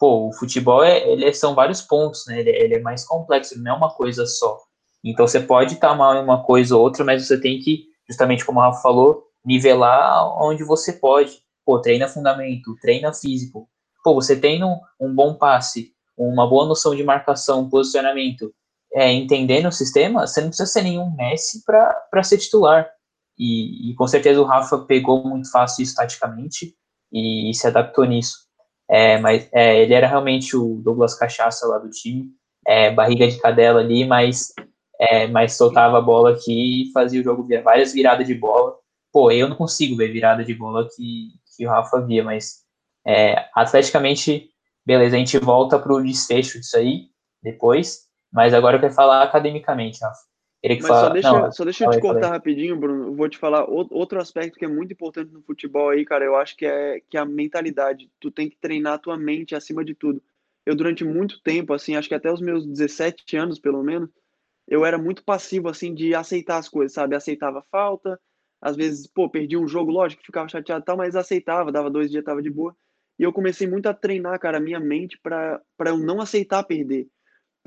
Pô, o futebol, é, ele é, são vários pontos, né? Ele, ele, é mais complexo, não é uma coisa só. Então, você pode estar mal em uma coisa ou outra, mas você tem que, justamente como o Rafa falou, nivelar onde você pode. Pô, treina fundamento, treina físico. Pô, você tem um, um bom passe, uma boa noção de marcação, posicionamento, é, entendendo o sistema, você não precisa ser nenhum Messi para ser titular. E, e, com certeza o Rafa pegou muito fácil isso taticamente e, e se adaptou nisso. É, mas é, ele era realmente o Douglas Cachaça lá do time, é, barriga de cadela ali, mas, é, mas soltava a bola aqui e fazia o jogo via várias viradas de bola. Pô, eu não consigo ver virada de bola que, que o Rafa via, mas é, atleticamente, beleza, a gente volta para o desfecho disso aí depois, mas agora eu quero falar academicamente, Rafa. Mas fala... só deixa, não, só deixa eu te cortar rapidinho, Bruno. vou te falar outro aspecto que é muito importante no futebol aí, cara. Eu acho que é que é a mentalidade. Tu tem que treinar a tua mente acima de tudo. Eu, durante muito tempo, assim, acho que até os meus 17 anos, pelo menos, eu era muito passivo, assim, de aceitar as coisas, sabe? Aceitava falta, às vezes, pô, perdi um jogo, lógico, ficava chateado e tal, mas aceitava, dava dois dias, tava de boa. E eu comecei muito a treinar, cara, a minha mente para eu não aceitar perder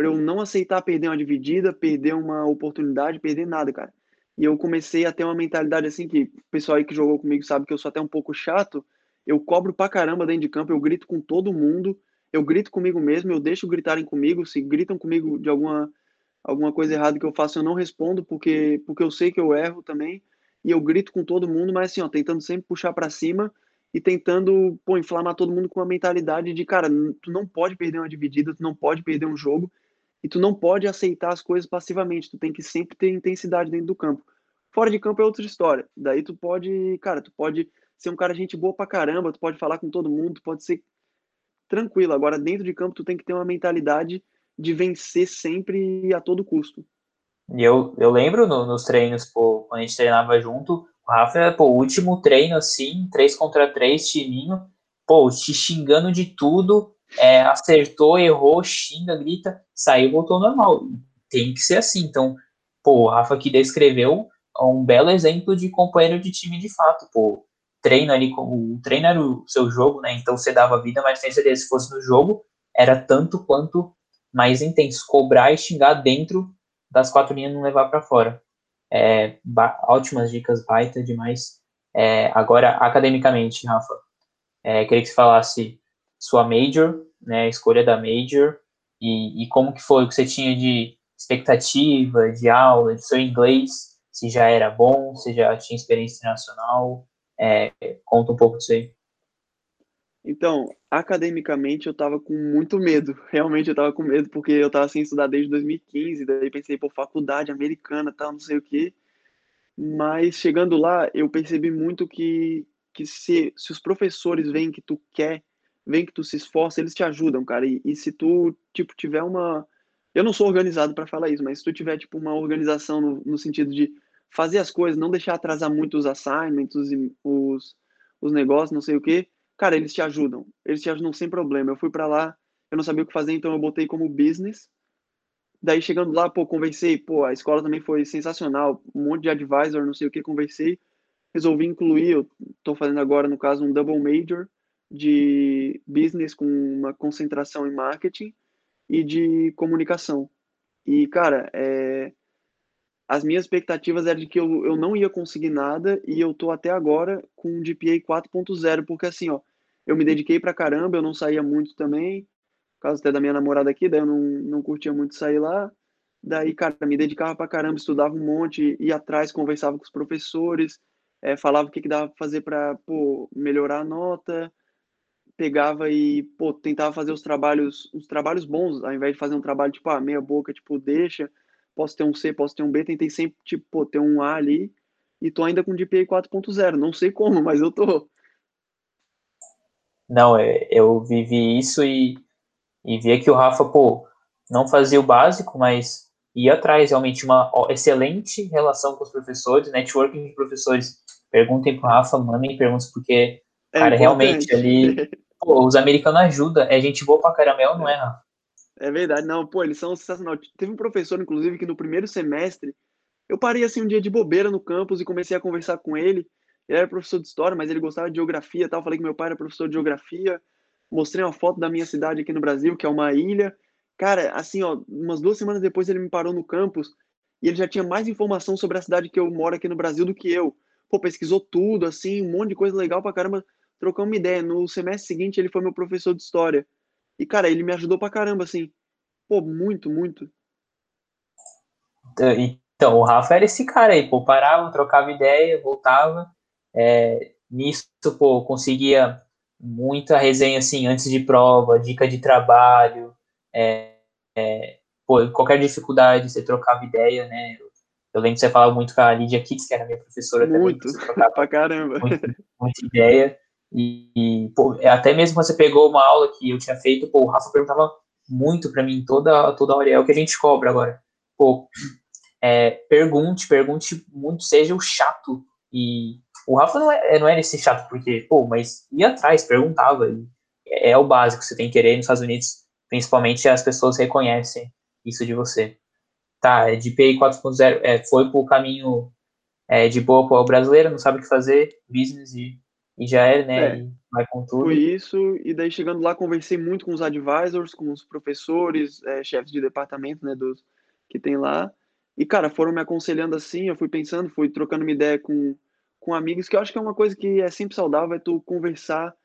para eu não aceitar perder uma dividida, perder uma oportunidade, perder nada, cara. E eu comecei a ter uma mentalidade assim que o pessoal aí que jogou comigo sabe que eu sou até um pouco chato. Eu cobro pra caramba dentro de campo, eu grito com todo mundo, eu grito comigo mesmo, eu deixo gritarem comigo, se gritam comigo de alguma alguma coisa errada que eu faço, eu não respondo porque porque eu sei que eu erro também. E eu grito com todo mundo, mas assim, ó, tentando sempre puxar para cima e tentando, pô, inflamar todo mundo com uma mentalidade de, cara, tu não pode perder uma dividida, tu não pode perder um jogo, e tu não pode aceitar as coisas passivamente, tu tem que sempre ter intensidade dentro do campo. Fora de campo é outra história. Daí tu pode, cara, tu pode ser um cara gente boa pra caramba, tu pode falar com todo mundo, tu pode ser tranquilo. Agora dentro de campo tu tem que ter uma mentalidade de vencer sempre a todo custo. E eu, eu lembro no, nos treinos, pô, quando a gente treinava junto, o Rafa, pô, o último treino assim, 3 contra 3, timinho, pô, te xingando de tudo, é, acertou, errou, xinga, grita, saiu, voltou normal. Tem que ser assim. Então, pô, o Rafa aqui descreveu um belo exemplo de companheiro de time de fato, pô. Treino ali, o treino era o seu jogo, né? Então você dava vida, mas tem certeza, se fosse no jogo, era tanto quanto mais intenso. Cobrar e xingar dentro das quatro linhas não levar para fora. É, ótimas dicas, baita demais. É, agora, academicamente, Rafa, é, queria que você falasse sua major, né, a escolha da major, e, e como que foi o que você tinha de expectativa, de aula, de seu inglês, se já era bom, se já tinha experiência internacional, é, conta um pouco disso aí. Então, academicamente eu tava com muito medo, (laughs) realmente eu tava com medo, porque eu tava sem estudar desde 2015, daí pensei, por faculdade americana, tal, não sei o quê, mas chegando lá, eu percebi muito que, que se, se os professores veem que tu quer vem que tu se esforça, eles te ajudam, cara. E, e se tu, tipo, tiver uma. Eu não sou organizado para falar isso, mas se tu tiver, tipo, uma organização no, no, sentido de fazer as coisas, não deixar atrasar muito os assignments, os, os, os negócios, não sei o quê, cara, eles te ajudam. Eles te ajudam sem problema. Eu fui para lá, eu não sabia o que fazer, então eu botei como business. Daí chegando lá, pô, conversei, pô, a escola também foi sensacional, um monte de advisor, não sei o que, conversei, resolvi incluir, eu tô fazendo agora, no caso, um double major, de business com uma concentração em marketing e de comunicação. E, cara, é, as minhas expectativas eram de que eu, eu não ia conseguir nada e eu tô até agora com um GPA 4.0, porque assim, ó, eu me dediquei pra caramba, eu não saía muito também, por causa até da minha namorada aqui, daí eu não, não curtia muito sair lá. Daí, cara, me dedicava pra caramba, estudava um monte, ia atrás, conversava com os professores, é, falava o que, que dava pra fazer pra pô, melhorar a nota, pegava e pô, tentava fazer os trabalhos, os trabalhos bons, ao invés de fazer um trabalho tipo, ah, meia boca, tipo, deixa, posso ter um C, posso ter um B, tentei sempre, tipo, pô, ter um A ali, e tô ainda com GPA 4.0, não sei como, mas eu tô. Não, é, eu vivi isso e, e via que o Rafa, pô, não fazia o básico, mas ia atrás realmente uma excelente relação com os professores, networking de professores. Perguntem pro Rafa, mandem perguntas, porque, é cara, realmente ali, (laughs) pô, os americanos ajudam, é gente boa pra caramelo, não é, Rafa? É verdade, não, pô, eles são sensacionais. Teve um professor, inclusive, que no primeiro semestre, eu parei assim um dia de bobeira no campus e comecei a conversar com ele. Ele era professor de história, mas ele gostava de geografia tal. Falei que meu pai era professor de geografia. Mostrei uma foto da minha cidade aqui no Brasil, que é uma ilha. Cara, assim, ó, umas duas semanas depois ele me parou no campus e ele já tinha mais informação sobre a cidade que eu moro aqui no Brasil do que eu. Pô, pesquisou tudo, assim, um monte de coisa legal pra caramba. Trocamos uma ideia. No semestre seguinte ele foi meu professor de história. E, cara, ele me ajudou pra caramba, assim. Pô, muito, muito. Então, o Rafa era esse cara aí, pô, parava, trocava ideia, voltava. É, nisso, pô, conseguia muita resenha, assim, antes de prova, dica de trabalho, é, é, pô, qualquer dificuldade, você trocava ideia, né? Eu lembro que você falava muito com a Lídia Kitts, que era minha professora muito, também. Muito, (laughs) pra caramba. Muito, muita ideia. E, e pô, até mesmo quando você pegou uma aula que eu tinha feito, pô, o Rafa perguntava muito para mim toda, toda hora. É o que a gente cobra agora. Pô, é, pergunte, pergunte muito, seja o chato. E o Rafa não, é, não era esse chato, porque, pô, mas ia atrás, perguntava. É, é o básico você tem que querer nos Estados Unidos, principalmente as pessoas reconhecem isso de você. Tá, é de PI 4.0 é, foi pro caminho é, de boa para o brasileiro, não sabe o que fazer, business e e já é, né? É, vai com tudo. Foi isso, e daí chegando lá, conversei muito com os advisors, com os professores, é, chefes de departamento, né, dos que tem lá. E, cara, foram me aconselhando assim, eu fui pensando, fui trocando uma ideia com, com amigos, que eu acho que é uma coisa que é sempre saudável, é tu conversar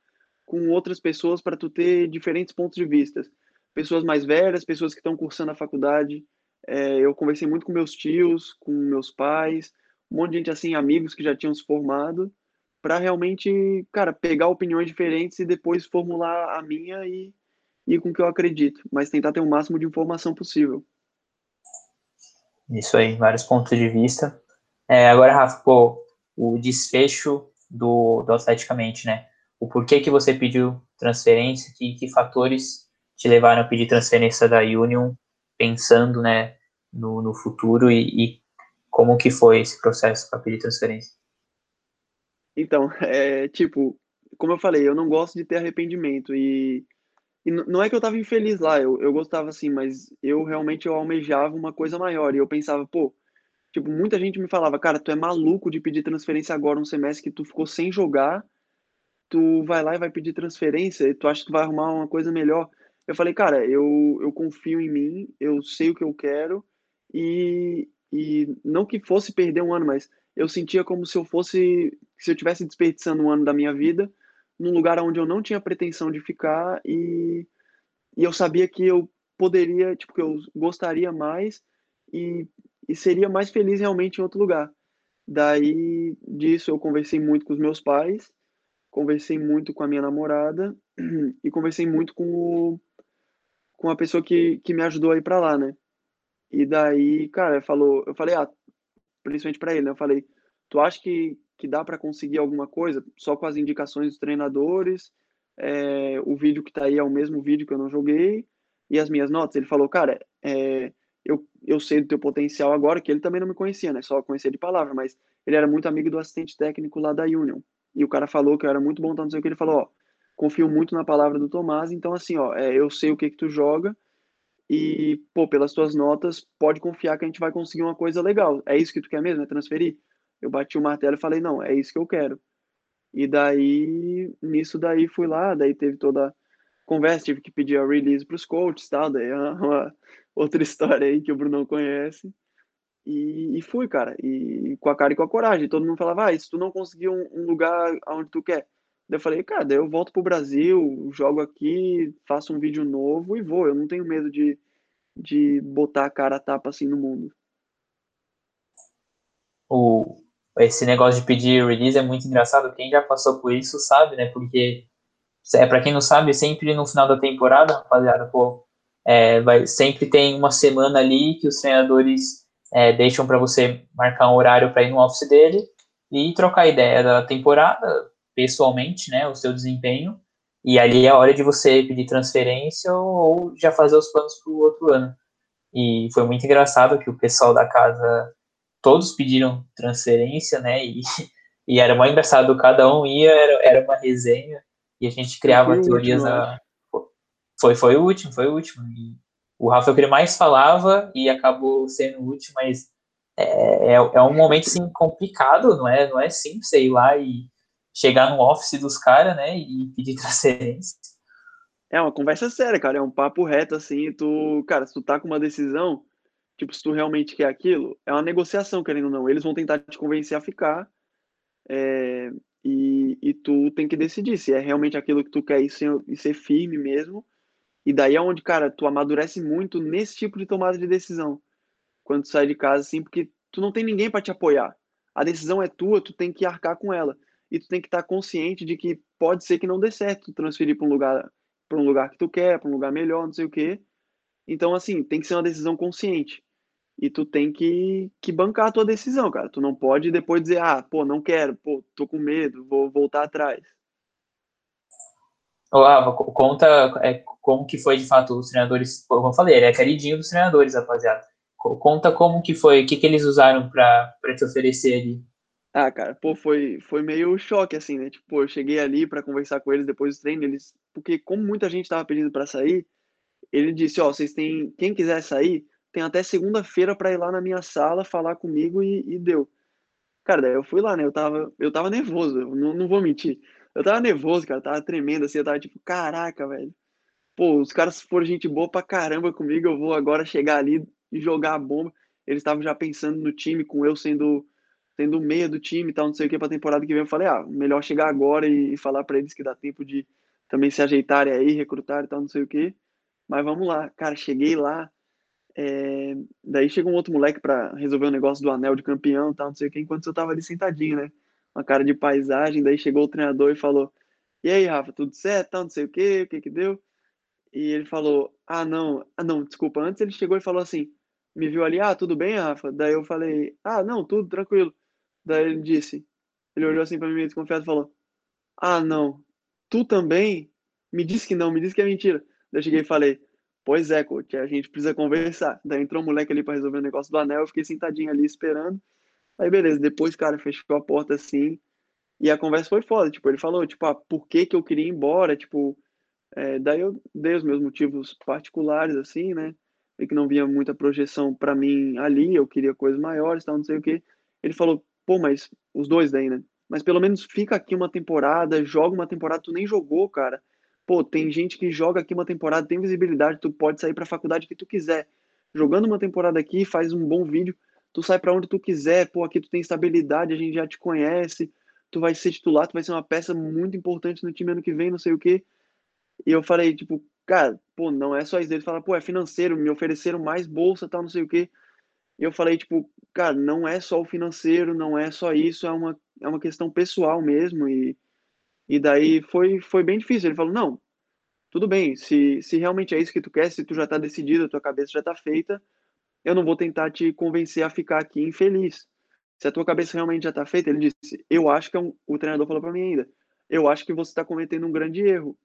com outras pessoas para tu ter diferentes pontos de vista. Pessoas mais velhas, pessoas que estão cursando a faculdade. É, eu conversei muito com meus tios, com meus pais, um monte de gente assim, amigos que já tinham se formado para realmente, cara, pegar opiniões diferentes e depois formular a minha e ir com o que eu acredito, mas tentar ter o máximo de informação possível. Isso aí, vários pontos de vista. É, agora, Rafa, pô, o desfecho do, do Atleticamente, né? O porquê que você pediu transferência, que, que fatores te levaram a pedir transferência da Union, pensando, né, no, no futuro e, e como que foi esse processo para pedir transferência? Então, (laughs) é tipo, como eu falei, eu não gosto de ter arrependimento e, e não é que eu tava infeliz lá, eu, eu gostava assim, mas eu realmente eu almejava uma coisa maior e eu pensava, pô, tipo, muita gente me falava, cara, tu é maluco de pedir transferência agora um semestre que tu ficou sem jogar, tu vai lá e vai pedir transferência e tu acha que tu vai arrumar uma coisa melhor. Eu falei, cara, eu, eu confio em mim, eu sei o que eu quero e, e não que fosse perder um ano, mas eu sentia como se eu fosse, se eu tivesse desperdiçando um ano da minha vida num lugar onde eu não tinha pretensão de ficar e, e eu sabia que eu poderia, tipo, que eu gostaria mais e, e seria mais feliz realmente em outro lugar. Daí disso eu conversei muito com os meus pais, conversei muito com a minha namorada (clears throat) e conversei muito com o, com a pessoa que, que me ajudou a ir para lá, né? E daí, cara, falou, eu falei, ah, principalmente para ele, né? Eu falei, tu acha que, que dá para conseguir alguma coisa só com as indicações dos treinadores? É, o vídeo que tá aí é o mesmo vídeo que eu não joguei e as minhas notas. Ele falou, cara, é, eu, eu sei do teu potencial agora, que ele também não me conhecia, né? Só conhecia de palavra, mas ele era muito amigo do assistente técnico lá da Union. E o cara falou que eu era muito bom, então não sei o que ele falou, ó, confio muito na palavra do Tomás, então assim, ó, é, eu sei o que que tu joga, e, pô, pelas tuas notas, pode confiar que a gente vai conseguir uma coisa legal. É isso que tu quer mesmo, é transferir? Eu bati o martelo e falei, não, é isso que eu quero. E daí, nisso daí fui lá, daí teve toda conversa, tive que pedir a release para os coaches, tal, daí é (laughs) uma outra história aí que o Bruno conhece. E, e, fui, cara, e, e, com a cara e com a coragem. Todo mundo falava, ah, se tu não conseguir um, um lugar onde tu quer. Daí eu falei, cara, daí eu volto pro Brasil, jogo aqui, faço um vídeo novo e vou. Eu não tenho medo de, de botar a cara a tapa assim no mundo. O, esse negócio de pedir release é muito engraçado. Quem já passou por isso sabe, né? Porque, é, para quem não sabe, sempre no final da temporada, rapaziada, pô, é, vai, sempre tem uma semana ali que os treinadores é, deixam para você marcar um horário para ir no office dele e trocar ideia da temporada, pessoalmente, né, o seu desempenho, e ali é a hora de você pedir transferência ou, ou já fazer os planos para o outro ano. E foi muito engraçado que o pessoal da casa, todos pediram transferência, né, e, (laughs) e era muito engraçado, cada um ia, era, era uma resenha, e a gente criava teorias último, a... Foi, foi o último, foi o último. E o Rafa é o que ele mais falava e acabou sendo o último, mas é, é, é, um momento assim, complicado, não é, não é simples ir lá e chegar no office dos caras, né, e pedir (laughs) transferência. É uma conversa séria, cara, é um papo reto, assim, tu, cara, se tu tá com uma decisão, tipo, se tu realmente quer aquilo, é uma negociação, querendo ou não, eles vão tentar te convencer a ficar, é, e, e tu tem que decidir se é realmente aquilo que tu quer e ser, e ser firme mesmo, e daí é onde, cara, tu amadurece muito nesse tipo de tomada de decisão. Quando tu sai de casa, assim, porque tu não tem ninguém para te apoiar. A decisão é tua, tu tem que arcar com ela. E tu tem que estar consciente de que pode ser que não dê certo transferir para um lugar para um lugar que tu quer, para um lugar melhor, não sei o quê. Então, assim, tem que ser uma decisão consciente. E tu tem que, que bancar a tua decisão, cara. Tu não pode depois dizer, ah, pô, não quero, pô, tô com medo, vou voltar atrás. Olá, conta é, como que foi de fato os treinadores, como eu falei, ele é queridinho dos treinadores, rapaziada. Conta como que foi, o que, que eles usaram para te oferecer ali. Ah, cara, pô, foi, foi meio choque, assim, né? Tipo, eu cheguei ali para conversar com eles depois do treino, eles, porque como muita gente tava pedindo para sair, ele disse, ó, vocês têm, quem quiser sair, tem até segunda-feira para ir lá na minha sala falar comigo e, e, deu. Cara, daí eu fui lá, né? Eu tava, eu tava nervoso, não, não vou mentir. Eu tava nervoso, cara, tava tremendo assim, eu tava tipo, caraca, velho. Pô, os caras foram gente boa pra caramba comigo, eu vou agora chegar ali e jogar a bomba. Eles estavam já pensando no time, com eu sendo sendo meia do time e tal, não sei o que, pra temporada que vem. Eu falei, ah, melhor chegar agora e, e falar para eles que dá tempo de também se ajeitarem aí, recrutar e tal, não sei o que. Mas vamos lá, cara, cheguei lá. É... Daí chegou um outro moleque para resolver o um negócio do anel de campeão tal, não sei o que, enquanto eu tava ali sentadinho, né? uma cara de paisagem. Daí chegou o treinador e falou: E aí, Rafa, tudo certo? Não sei o que, o que que deu? E ele falou: Ah, não, ah, não, desculpa. Antes ele chegou e falou assim: Me viu ali, ah, tudo bem, Rafa? Daí eu falei: Ah, não, tudo tranquilo. Daí ele disse: Ele olhou assim para mim meio desconfiado e falou: Ah, não, tu também? Me disse que não, me disse que é mentira. Daí eu cheguei e falei: Pois é, coach, a gente precisa conversar. Daí entrou um moleque ali para resolver o negócio do anel, eu fiquei sentadinho ali esperando. Aí beleza, depois, cara, fechou a porta assim, e a conversa foi foda, tipo, ele falou, tipo, ah, por que que eu queria ir embora, tipo, é, daí eu dei os meus motivos particulares, assim, né, e que não vinha muita projeção para mim ali, eu queria coisas maiores, tal, não sei o que. Ele falou, pô, mas os dois daí, né, mas pelo menos fica aqui uma temporada, joga uma temporada, tu nem jogou, cara. Pô, tem gente que joga aqui uma temporada, tem visibilidade, tu pode sair pra faculdade que tu quiser. Jogando uma temporada aqui, faz um bom vídeo, tu sai para onde tu quiser, pô, aqui tu tem estabilidade, a gente já te conhece, tu vai ser titular, tu vai ser uma peça muito importante no time ano que vem, não sei o quê. E eu falei, tipo, cara, pô, não é só isso. Ele fala, pô, é financeiro, me ofereceram mais bolsa, tal, não sei o quê. E eu falei, tipo, cara, não é só o financeiro, não é só isso, é uma, é uma questão pessoal mesmo. E, e daí foi, foi bem difícil. Ele falou, não, tudo bem, se, se realmente é isso que tu quer, se tu já tá decidido, a tua cabeça já tá feita, eu não vou tentar te convencer a ficar aqui infeliz. Se a tua cabeça realmente já está feita, ele disse, eu acho que é um, o treinador falou para mim ainda, eu acho que você está cometendo um grande erro,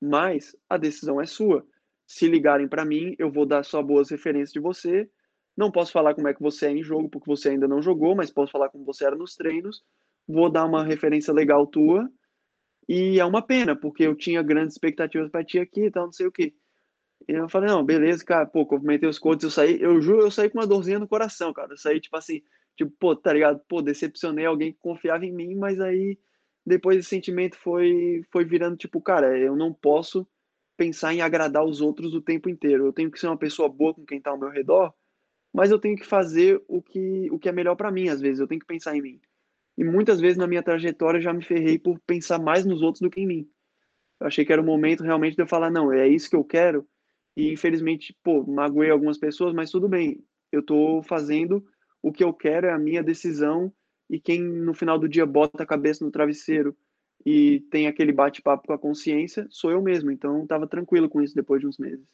mas a decisão é sua. Se ligarem para mim, eu vou dar só boas referências de você. Não posso falar como é que você é em jogo, porque você ainda não jogou, mas posso falar como você era nos treinos. Vou dar uma referência legal tua. E é uma pena, porque eu tinha grandes expectativas para ti aqui e tal, não sei o quê. E eu falei, não, beleza, cara, pô, cumprimentei os coaches, eu saí, eu juro, eu saí com uma dorzinha no coração, cara. Eu saí, tipo assim, tipo, pô, tá ligado? Pô, decepcionei alguém que confiava em mim, mas aí depois esse sentimento foi, foi virando, tipo, cara, eu não posso pensar em agradar os outros o tempo inteiro. Eu tenho que ser uma pessoa boa com quem tá ao meu redor, mas eu tenho que fazer o que, o que é melhor para mim, às vezes, eu tenho que pensar em mim. E muitas vezes na minha trajetória eu já me ferrei por pensar mais nos outros do que em mim. Eu achei que era o momento realmente de eu falar, não, é isso que eu quero. E infelizmente, pô, magoei algumas pessoas, mas tudo bem. Eu tô fazendo o que eu quero, é a minha decisão. E quem no final do dia bota a cabeça no travesseiro e tem aquele bate-papo com a consciência, sou eu mesmo. Então, estava tranquilo com isso depois de uns meses.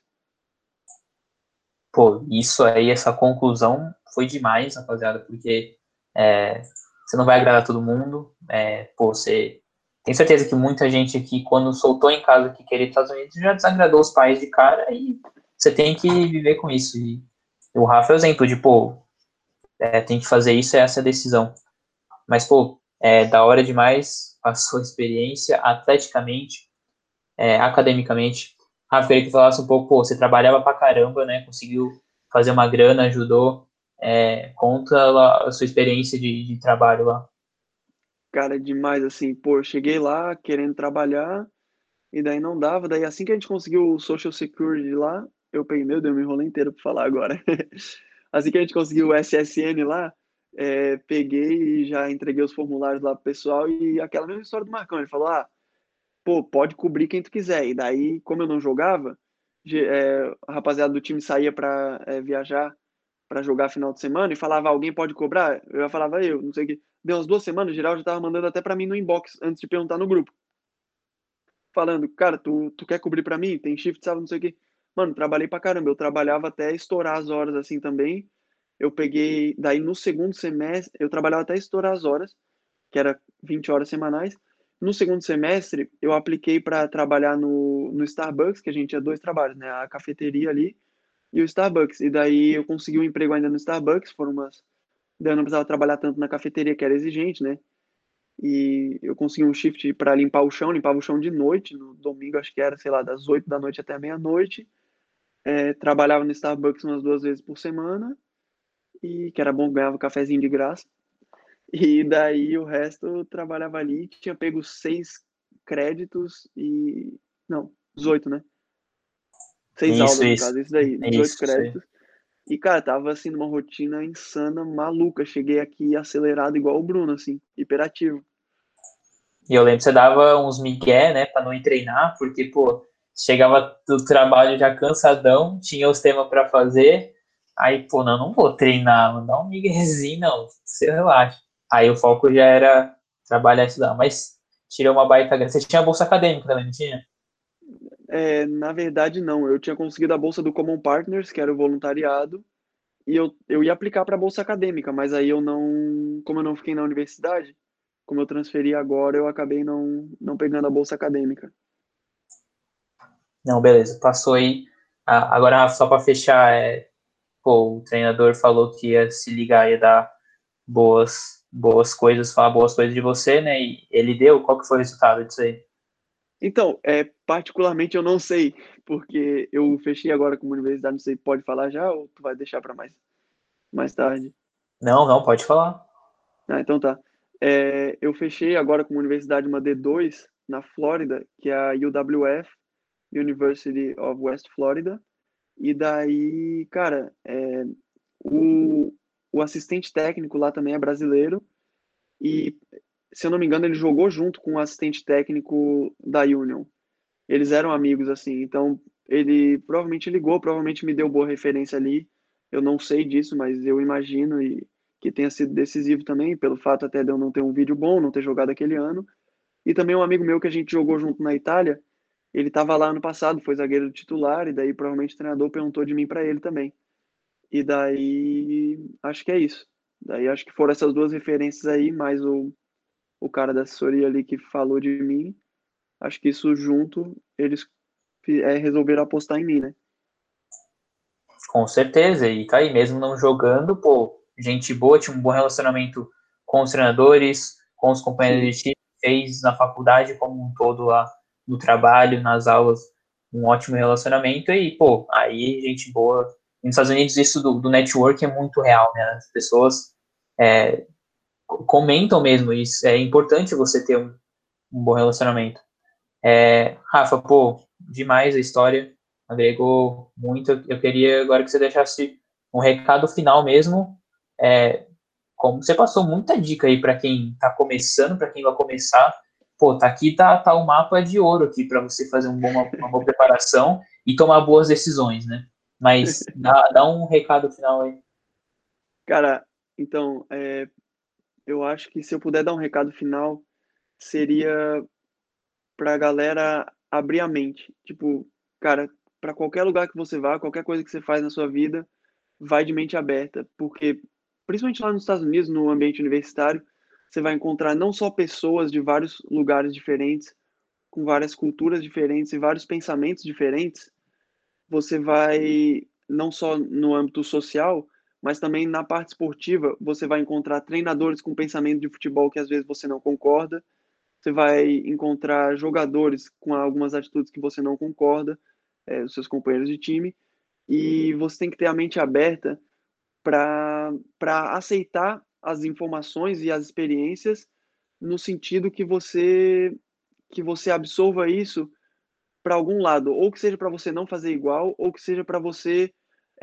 Pô, isso aí, essa conclusão foi demais, rapaziada, porque é, você não vai agradar todo mundo. É, pô, você tenho certeza que muita gente aqui, quando soltou em casa que queria Estados Unidos, já desagradou os pais de cara e você tem que viver com isso. E o Rafa é o exemplo de, pô, é, tem que fazer isso, é essa a decisão. Mas, pô, é da hora demais a sua experiência atleticamente, é, academicamente. Rafa, queria que falasse um pouco, pô, você trabalhava pra caramba, né? Conseguiu fazer uma grana, ajudou. É, conta a sua experiência de, de trabalho lá. Cara, demais, assim, pô, cheguei lá querendo trabalhar e daí não dava. Daí assim que a gente conseguiu o Social Security lá, eu peguei, meu Deus, me enrolei inteiro para falar agora. (laughs) assim que a gente conseguiu o SSN lá, é, peguei e já entreguei os formulários lá pro pessoal e aquela mesma história do Marcão, ele falou, ah, pô, pode cobrir quem tu quiser. E daí, como eu não jogava, é, a rapaziada do time saía para é, viajar para jogar final de semana e falava, alguém pode cobrar? Eu já falava eu, não sei o que. Deu umas duas semanas, geral já tava mandando até para mim no inbox antes de perguntar no grupo. Falando, cara, tu, tu quer cobrir para mim? Tem shift, sabe, não sei o que. Mano, trabalhei pra caramba. Eu trabalhava até estourar as horas assim também. Eu peguei, daí no segundo semestre, eu trabalhava até estourar as horas, que era 20 horas semanais. No segundo semestre, eu apliquei para trabalhar no, no Starbucks, que a gente tinha dois trabalhos, né? A cafeteria ali e o Starbucks. E daí eu consegui um emprego ainda no Starbucks, foram umas. Daí eu não precisava trabalhar tanto na cafeteria, que era exigente, né? E eu consegui um shift para limpar o chão, limpava o chão de noite, no domingo acho que era, sei lá, das 8 da noite até meia-noite. É, trabalhava no Starbucks umas duas vezes por semana, e que era bom, ganhava um cafezinho de graça. E daí o resto eu trabalhava ali, tinha pego seis créditos e. Não, 18, né? Seis isso, aulas, no isso. caso, isso daí, 18 isso, créditos. Sim. E, cara, tava assim numa rotina insana, maluca. Cheguei aqui acelerado igual o Bruno, assim, hiperativo. E eu lembro que você dava uns migué, né, pra não ir treinar, porque, pô, chegava do trabalho já cansadão, tinha os temas para fazer, aí, pô, não, não vou treinar, não dá um miguezinho, não, você relaxa. Aí o foco já era trabalhar e estudar, mas tirou uma baita grana. Você tinha bolsa acadêmica também, não tinha? É, na verdade, não. Eu tinha conseguido a bolsa do Common Partners, que era o voluntariado, e eu, eu ia aplicar para a bolsa acadêmica, mas aí eu não, como eu não fiquei na universidade, como eu transferi agora, eu acabei não, não pegando a bolsa acadêmica. Não, beleza. Passou aí. Ah, agora, só para fechar, é, pô, o treinador falou que ia se ligar, ia dar boas, boas coisas, falar boas coisas de você, né? E ele deu. Qual que foi o resultado disso aí? Então, é, particularmente eu não sei, porque eu fechei agora com uma universidade, não sei, pode falar já ou tu vai deixar para mais, mais tarde? Não, não, pode falar. Ah, então tá. É, eu fechei agora com uma universidade, uma D2, na Flórida, que é a UWF, University of West Florida, e daí, cara, é, o, o assistente técnico lá também é brasileiro, e se eu não me engano, ele jogou junto com o assistente técnico da Union. Eles eram amigos, assim. Então, ele provavelmente ligou, provavelmente me deu boa referência ali. Eu não sei disso, mas eu imagino e que tenha sido decisivo também, pelo fato até de eu não ter um vídeo bom, não ter jogado aquele ano. E também um amigo meu que a gente jogou junto na Itália, ele estava lá ano passado, foi zagueiro titular, e daí provavelmente o treinador perguntou de mim para ele também. E daí, acho que é isso. Daí acho que foram essas duas referências aí, mais o, o cara da assessoria ali que falou de mim, acho que isso junto eles é, resolveram apostar em mim, né? Com certeza, e tá aí, mesmo não jogando, pô, gente boa, tinha um bom relacionamento com os treinadores, com os companheiros de time, fez na faculdade como um todo lá, no trabalho, nas aulas, um ótimo relacionamento, e, pô, aí, gente boa. Nos Estados Unidos, isso do, do network é muito real, né? As pessoas é, comentam mesmo isso. É importante você ter um, um bom relacionamento. É, Rafa, pô, demais a história, agregou muito. Eu queria agora que você deixasse um recado final mesmo. É, como você passou muita dica aí para quem está começando, para quem vai começar. Pô, tá aqui tá, tá o mapa de ouro aqui para você fazer um bom, uma boa preparação e tomar boas decisões, né? Mas (laughs) dá, dá um recado final aí. Cara, então, é, eu acho que se eu puder dar um recado final, seria para a galera abrir a mente. Tipo, cara, para qualquer lugar que você vá, qualquer coisa que você faz na sua vida, vai de mente aberta, porque principalmente lá nos Estados Unidos, no ambiente universitário, você vai encontrar não só pessoas de vários lugares diferentes, com várias culturas diferentes e vários pensamentos diferentes, você vai não só no âmbito social, mas também na parte esportiva, você vai encontrar treinadores com pensamento de futebol que às vezes você não concorda, você vai encontrar jogadores com algumas atitudes que você não concorda, é, os seus companheiros de time, e você tem que ter a mente aberta para aceitar as informações e as experiências no sentido que você que você absorva isso para algum lado, ou que seja para você não fazer igual, ou que seja para você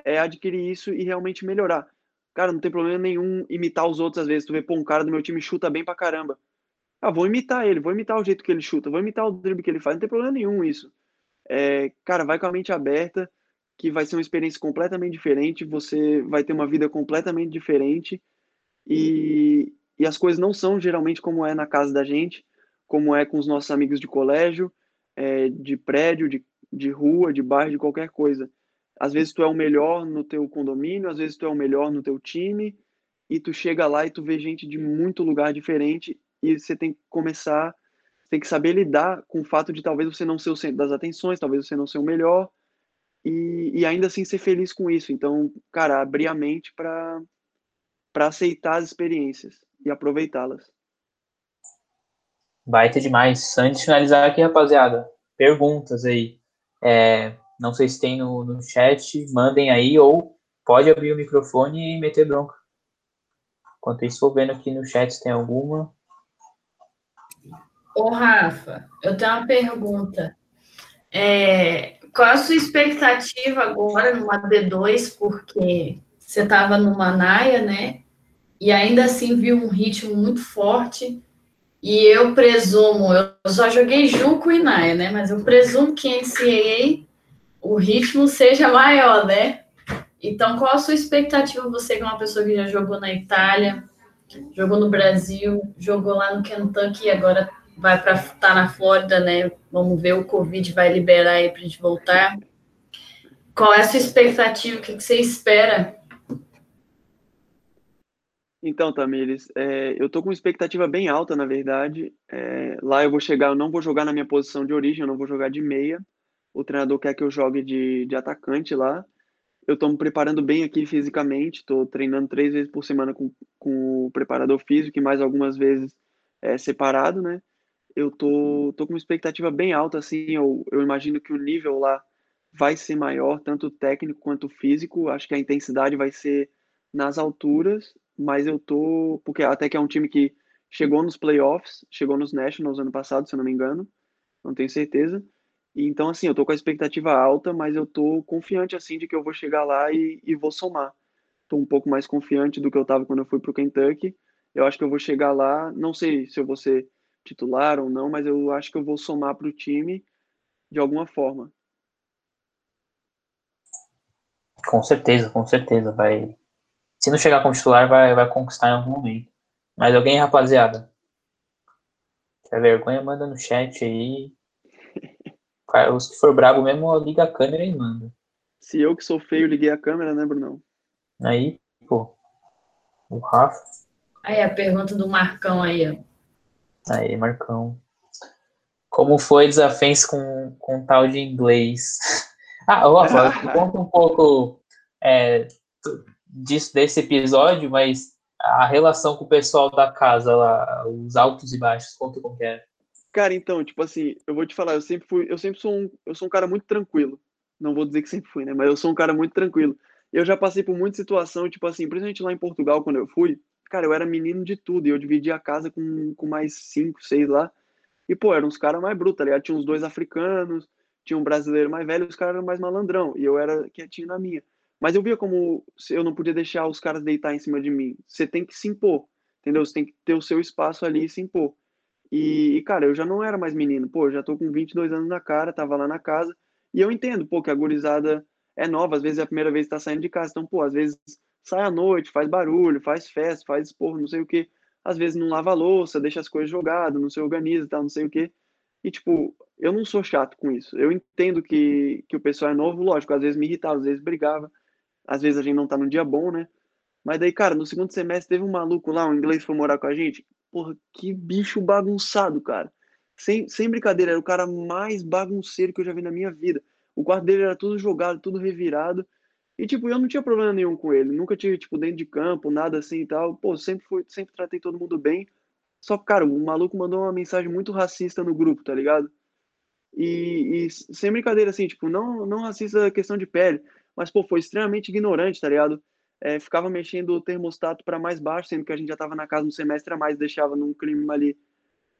é adquirir isso e realmente melhorar. Cara, não tem problema nenhum imitar os outros às vezes. Tu vê, pô, um cara do meu time chuta bem pra caramba. Ah, vou imitar ele, vou imitar o jeito que ele chuta, vou imitar o drible que ele faz, não tem problema nenhum isso. É, cara, vai com a mente aberta, que vai ser uma experiência completamente diferente, você vai ter uma vida completamente diferente e, e as coisas não são geralmente como é na casa da gente, como é com os nossos amigos de colégio, é, de prédio, de, de rua, de bairro, de qualquer coisa. Às vezes tu é o melhor no teu condomínio, às vezes tu é o melhor no teu time, e tu chega lá e tu vê gente de muito lugar diferente e você tem que começar, tem que saber lidar com o fato de talvez você não ser o centro das atenções, talvez você não ser o melhor, e, e ainda assim ser feliz com isso. Então, cara, abrir a mente para para aceitar as experiências e aproveitá-las. Baita demais. Antes de finalizar aqui, rapaziada, perguntas aí. É, não sei se tem no, no chat, mandem aí ou pode abrir o microfone e meter bronca. Enquanto isso, vou vendo aqui no chat se tem alguma. Ô, Rafa, eu tenho uma pergunta. É, qual a sua expectativa agora numa D2? Porque você estava numa Naia, né? E ainda assim viu um ritmo muito forte. E eu presumo, eu só joguei Junco e Naia, né? Mas eu presumo que NCAA o ritmo seja maior, né? Então, qual a sua expectativa? Você, que é uma pessoa que já jogou na Itália, jogou no Brasil, jogou lá no Kentucky e agora vai para estar tá na Flórida, né? Vamos ver, o Covid vai liberar aí para a gente voltar. Qual é a sua expectativa? O que, você espera? Então, Tamires, é, eu tô com expectativa bem alta, na verdade. É, lá eu vou chegar, eu não vou jogar na minha posição de origem, eu não vou jogar de meia o treinador quer que eu jogue de, de atacante lá. Eu estou me preparando bem aqui fisicamente, estou treinando três vezes por semana com, com o preparador físico e mais algumas vezes é, separado, né? Eu tô, tô com uma expectativa bem alta, assim, eu, eu imagino que o nível lá vai ser maior, tanto técnico quanto físico, acho que a intensidade vai ser nas alturas, mas eu tô, porque até que é um time que chegou nos playoffs, chegou nos Nationals ano passado, se eu não me engano, não tenho certeza, então, assim, eu tô com a expectativa alta, mas eu tô confiante, assim, de que eu vou chegar lá e, e vou somar. Tô um pouco mais confiante do que eu tava quando eu fui pro Kentucky. Eu acho que eu vou chegar lá, não sei se eu vou ser titular ou não, mas eu acho que eu vou somar pro time de alguma forma. Com certeza, com certeza. Vai. Se não chegar como titular, vai, vai conquistar em algum momento. Mas alguém, rapaziada? Se vergonha, manda no chat aí. Os que for brabo mesmo, liga a câmera e manda. Se eu que sou feio liguei a câmera, né, Brunão? Aí, pô. O Rafa. Aí a pergunta do Marcão aí, ó. Aí, Marcão. Como foi desafios com, com tal de inglês? (laughs) ah, Rafa, (laughs) conta um pouco é, disso, desse episódio, mas a relação com o pessoal da casa lá, os altos e baixos, conta como que é. Cara, então, tipo assim, eu vou te falar, eu sempre fui, eu sempre sou um, eu sou um cara muito tranquilo. Não vou dizer que sempre fui, né? Mas eu sou um cara muito tranquilo. Eu já passei por muita situação, tipo assim, principalmente lá em Portugal, quando eu fui, cara, eu era menino de tudo, e eu dividia a casa com, com mais cinco, seis lá. E, pô, eram uns caras mais brutos, tá ligado? Tinha uns dois africanos, tinha um brasileiro mais velho, os caras eram mais malandrão, e eu era quietinho na minha. Mas eu via como eu não podia deixar os caras deitar em cima de mim. Você tem que se impor, entendeu? Você tem que ter o seu espaço ali e se impor. E, e, cara, eu já não era mais menino. Pô, já tô com 22 anos na cara, tava lá na casa. E eu entendo, pô, que a gurizada é nova, às vezes é a primeira vez que tá saindo de casa. Então, pô, às vezes sai à noite, faz barulho, faz festa, faz, pô, não sei o quê. Às vezes não lava a louça, deixa as coisas jogadas, não se organiza, tal, não sei o quê. E, tipo, eu não sou chato com isso. Eu entendo que, que o pessoal é novo, lógico, às vezes me irritava, às vezes brigava às vezes a gente não tá num dia bom, né? Mas daí, cara, no segundo semestre teve um maluco lá, um inglês foi morar com a gente. Porra, que bicho bagunçado, cara. Sem, sem brincadeira, era o cara mais bagunceiro que eu já vi na minha vida. O quarto dele era tudo jogado, tudo revirado. E, tipo, eu não tinha problema nenhum com ele. Nunca tive, tipo, dentro de campo, nada assim e tal. Pô, sempre, fui, sempre tratei todo mundo bem. Só que, cara, o maluco mandou uma mensagem muito racista no grupo, tá ligado? E, e sem brincadeira, assim, tipo, não, não racista questão de pele mas, pô, foi extremamente ignorante, tá ligado? É, ficava mexendo o termostato para mais baixo, sendo que a gente já estava na casa um semestre a mais, deixava num clima ali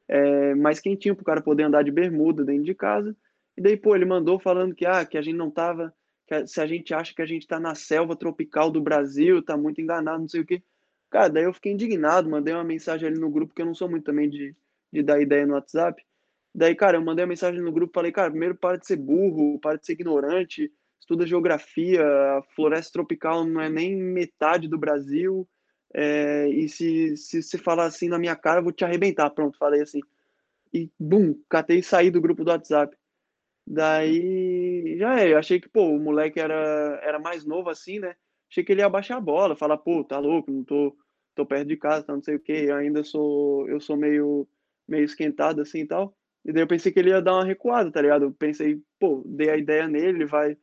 é, mais quentinho para o cara poder andar de bermuda dentro de casa. E daí, pô, ele mandou falando que, ah, que a gente não tava, que se a gente acha que a gente está na selva tropical do Brasil, tá muito enganado, não sei o quê. Cara, daí eu fiquei indignado, mandei uma mensagem ali no grupo, que eu não sou muito também de, de dar ideia no WhatsApp. Daí, cara, eu mandei uma mensagem no grupo, falei, cara, primeiro para de ser burro, para de ser ignorante, estuda geografia, a floresta tropical não é nem metade do Brasil, é, e se, se falar assim na minha cara, eu vou te arrebentar. Pronto, falei assim. E, bum, catei e saí do grupo do WhatsApp. Daí, já é, eu achei que, pô, o moleque era, era mais novo assim, né? Achei que ele ia baixar a bola, falar, pô, tá louco, não tô, tô perto de casa, tá, não sei o quê, eu ainda sou, eu sou meio, meio esquentado assim e tal. E daí eu pensei que ele ia dar uma recuada, tá ligado? Eu pensei, pô, dei a ideia nele, ele vai,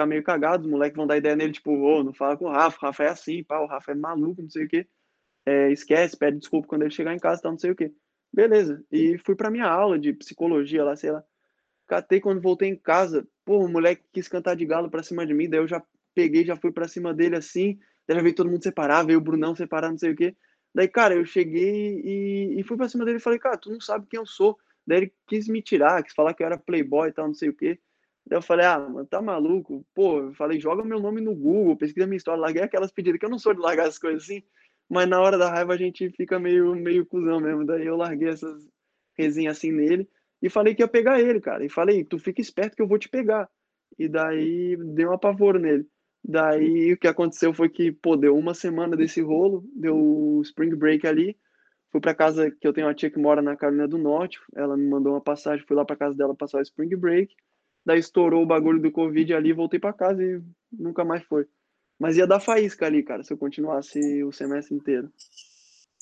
ficar meio cagado, os moleques vão dar ideia nele, tipo, ô, oh, não fala com o Rafa, o Rafa é assim, pá, o Rafa é maluco, não sei o quê. É, esquece, pede desculpa quando ele chegar em casa, tal, não sei o quê. Beleza. E fui pra minha aula de psicologia lá, sei lá. Catei quando voltei em casa, pô, o moleque quis cantar de galo pra cima de mim, daí eu já peguei, já fui pra cima dele assim, daí já veio todo mundo separar, veio o Brunão separar, não sei o quê. Daí, cara, eu cheguei e, e fui pra cima dele e falei, cara, tu não sabe quem eu sou. Daí ele quis me tirar, quis falar que eu era playboy e tal, não sei o quê. Eu falei, ah, mano, tá maluco? Pô, eu falei, joga meu nome no Google, pesquisa minha história, larguei aquelas pedidas, que eu não sou de largar as coisas assim, mas na hora da raiva a gente fica meio, meio cuzão mesmo. Daí eu larguei essas resenhas assim nele e falei que ia pegar ele, cara. E falei, tu fica esperto que eu vou te pegar. E daí deu um apavoro nele. Daí o que aconteceu foi que, pô, deu uma semana desse rolo, deu o spring break ali. Fui para casa que eu tenho uma tia que mora na Carolina do Norte. Ela me mandou uma passagem, fui lá para casa dela passar o spring break. Daí estourou o bagulho do Covid ali, voltei para casa e nunca mais foi. Mas ia dar faísca ali, cara, se eu continuasse o semestre inteiro.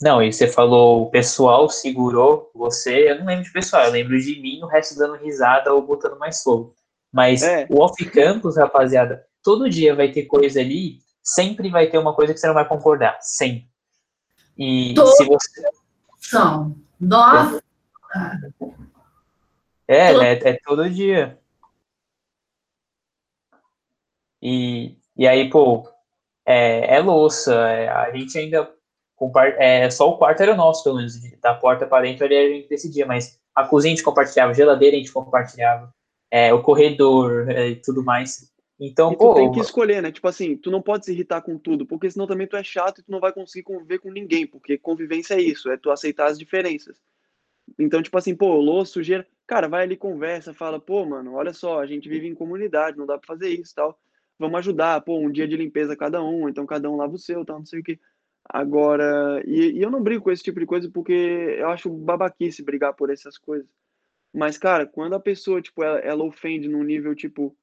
Não, e você falou, o pessoal segurou você, eu não lembro de pessoal, eu lembro de mim, o resto dando risada ou botando mais fogo. Mas é. o off-campus, rapaziada, todo dia vai ter coisa ali, sempre vai ter uma coisa que você não vai concordar, sempre. E Todos se você... São. Nossa! É, é, é todo dia. E, e aí, pô, é, é louça, é, a gente ainda é, só o quarto era nosso, pelo menos, da porta para dentro ali a gente decidia, mas a cozinha a gente compartilhava, a geladeira a gente compartilhava, é, o corredor é, e tudo mais. Então, e tu pô, tem que escolher, né? Tipo assim, tu não pode se irritar com tudo, porque senão também tu é chato e tu não vai conseguir conviver com ninguém, porque convivência é isso, é tu aceitar as diferenças. Então, tipo assim, pô, louça, sujeira, cara, vai ali, conversa, fala, pô, mano, olha só, a gente vive em comunidade, não dá pra fazer isso tal vamos ajudar, pô, um dia de limpeza cada um, então cada um lava o seu, tal, não sei o que. Agora, e, e, eu não brigo com esse tipo de coisa porque eu acho babaquice brigar por essas coisas. Mas, cara, quando a pessoa, tipo, ela, ela ofende num nível, tipo,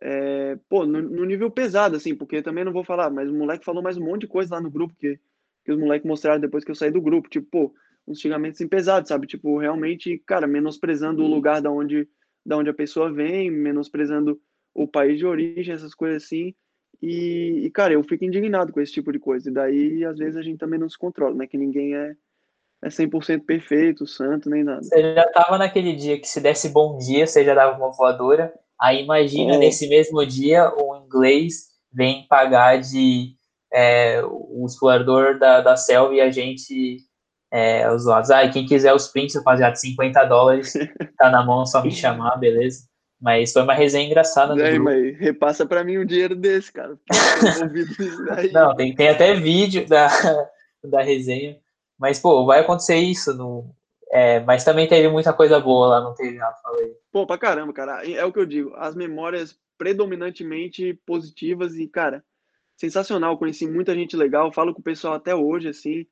é, pô, no, no, nível pesado, assim, porque também não vou falar, mas o moleque falou mais um monte de coisa lá no grupo que, que os moleques mostraram depois que eu saí do grupo, tipo, pô, uns xingamentos assim, pesados, sabe? Tipo, realmente, cara, menosprezando o lugar da onde, da onde a pessoa vem, menosprezando o país de origem, essas coisas assim. E, e, cara, eu fico indignado com esse tipo de coisa. E daí, às vezes, a gente também não se controla, né? Que ninguém é, é 100% perfeito, santo, nem nada. Você já tava naquele dia que se desse bom dia, você já dava uma voadora. Aí imagina, é. nesse mesmo dia, o inglês vem pagar de é, o explorador da, da selva e a gente é, usuários. Ah, quem quiser os prints, rapaziada, 50 dólares, (laughs) tá na mão, só me chamar, beleza? Mas foi uma resenha engraçada. Aí, mas repassa para mim um dinheiro desse, cara. (laughs) Não, tem, tem até vídeo da, (laughs) da resenha. Mas, pô, vai acontecer isso. No, é, mas também teve muita coisa boa lá, não teve, Rafa? Falei. Pô, pra caramba, cara. É o que eu digo. As memórias predominantemente positivas e, cara, sensacional. Conheci muita gente legal, falo com o pessoal até hoje, assim.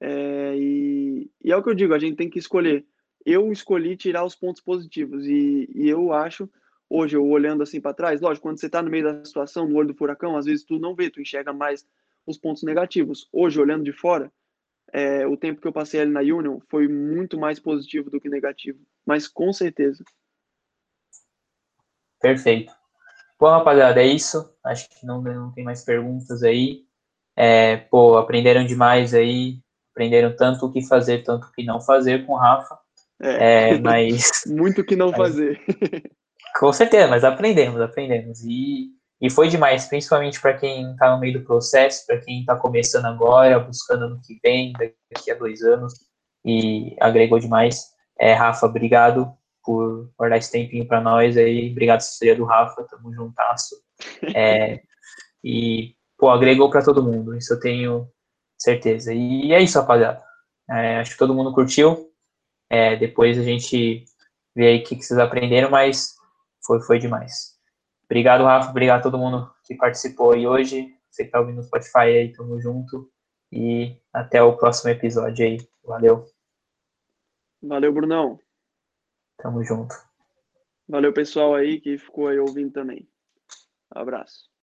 É, e, e, é o que eu digo, a gente tem que escolher. Eu escolhi tirar os pontos positivos e, e eu acho, hoje, eu olhando assim para trás, lógico, quando você está no meio da situação, no olho do furacão, às vezes tu não vê, tu enxerga mais os pontos negativos. Hoje, olhando de fora, é, o tempo que eu passei ali na Union foi muito mais positivo do que negativo, mas com certeza. Perfeito. Bom, rapaziada, é isso. Acho que não, não tem mais perguntas aí. É, pô, aprenderam demais aí. Aprenderam tanto o que fazer, tanto o que não fazer com o Rafa. É, é (laughs) mas. Muito que não mas, fazer. com certeza, mas aprendemos, aprendemos. E, e foi demais, principalmente para quem está no meio do processo, para quem está começando agora, buscando no que vem, daqui a dois anos. E agregou demais. É, Rafa, obrigado por, por dar esse tempinho para nós aí. Obrigado, assessoria do Rafa, tamo juntasso. É, (laughs) e, pô, agregou para todo mundo, isso eu tenho certeza. E é isso, rapaziada. É, acho que todo mundo curtiu. É, depois a gente vê aí o que, que vocês aprenderam, mas foi, foi demais. Obrigado, Rafa. Obrigado a todo mundo que participou aí hoje. Você que tá ouvindo no Spotify aí, tamo junto. E até o próximo episódio aí. Valeu. Valeu, Brunão. Tamo junto. Valeu, pessoal aí que ficou aí ouvindo também. abraço.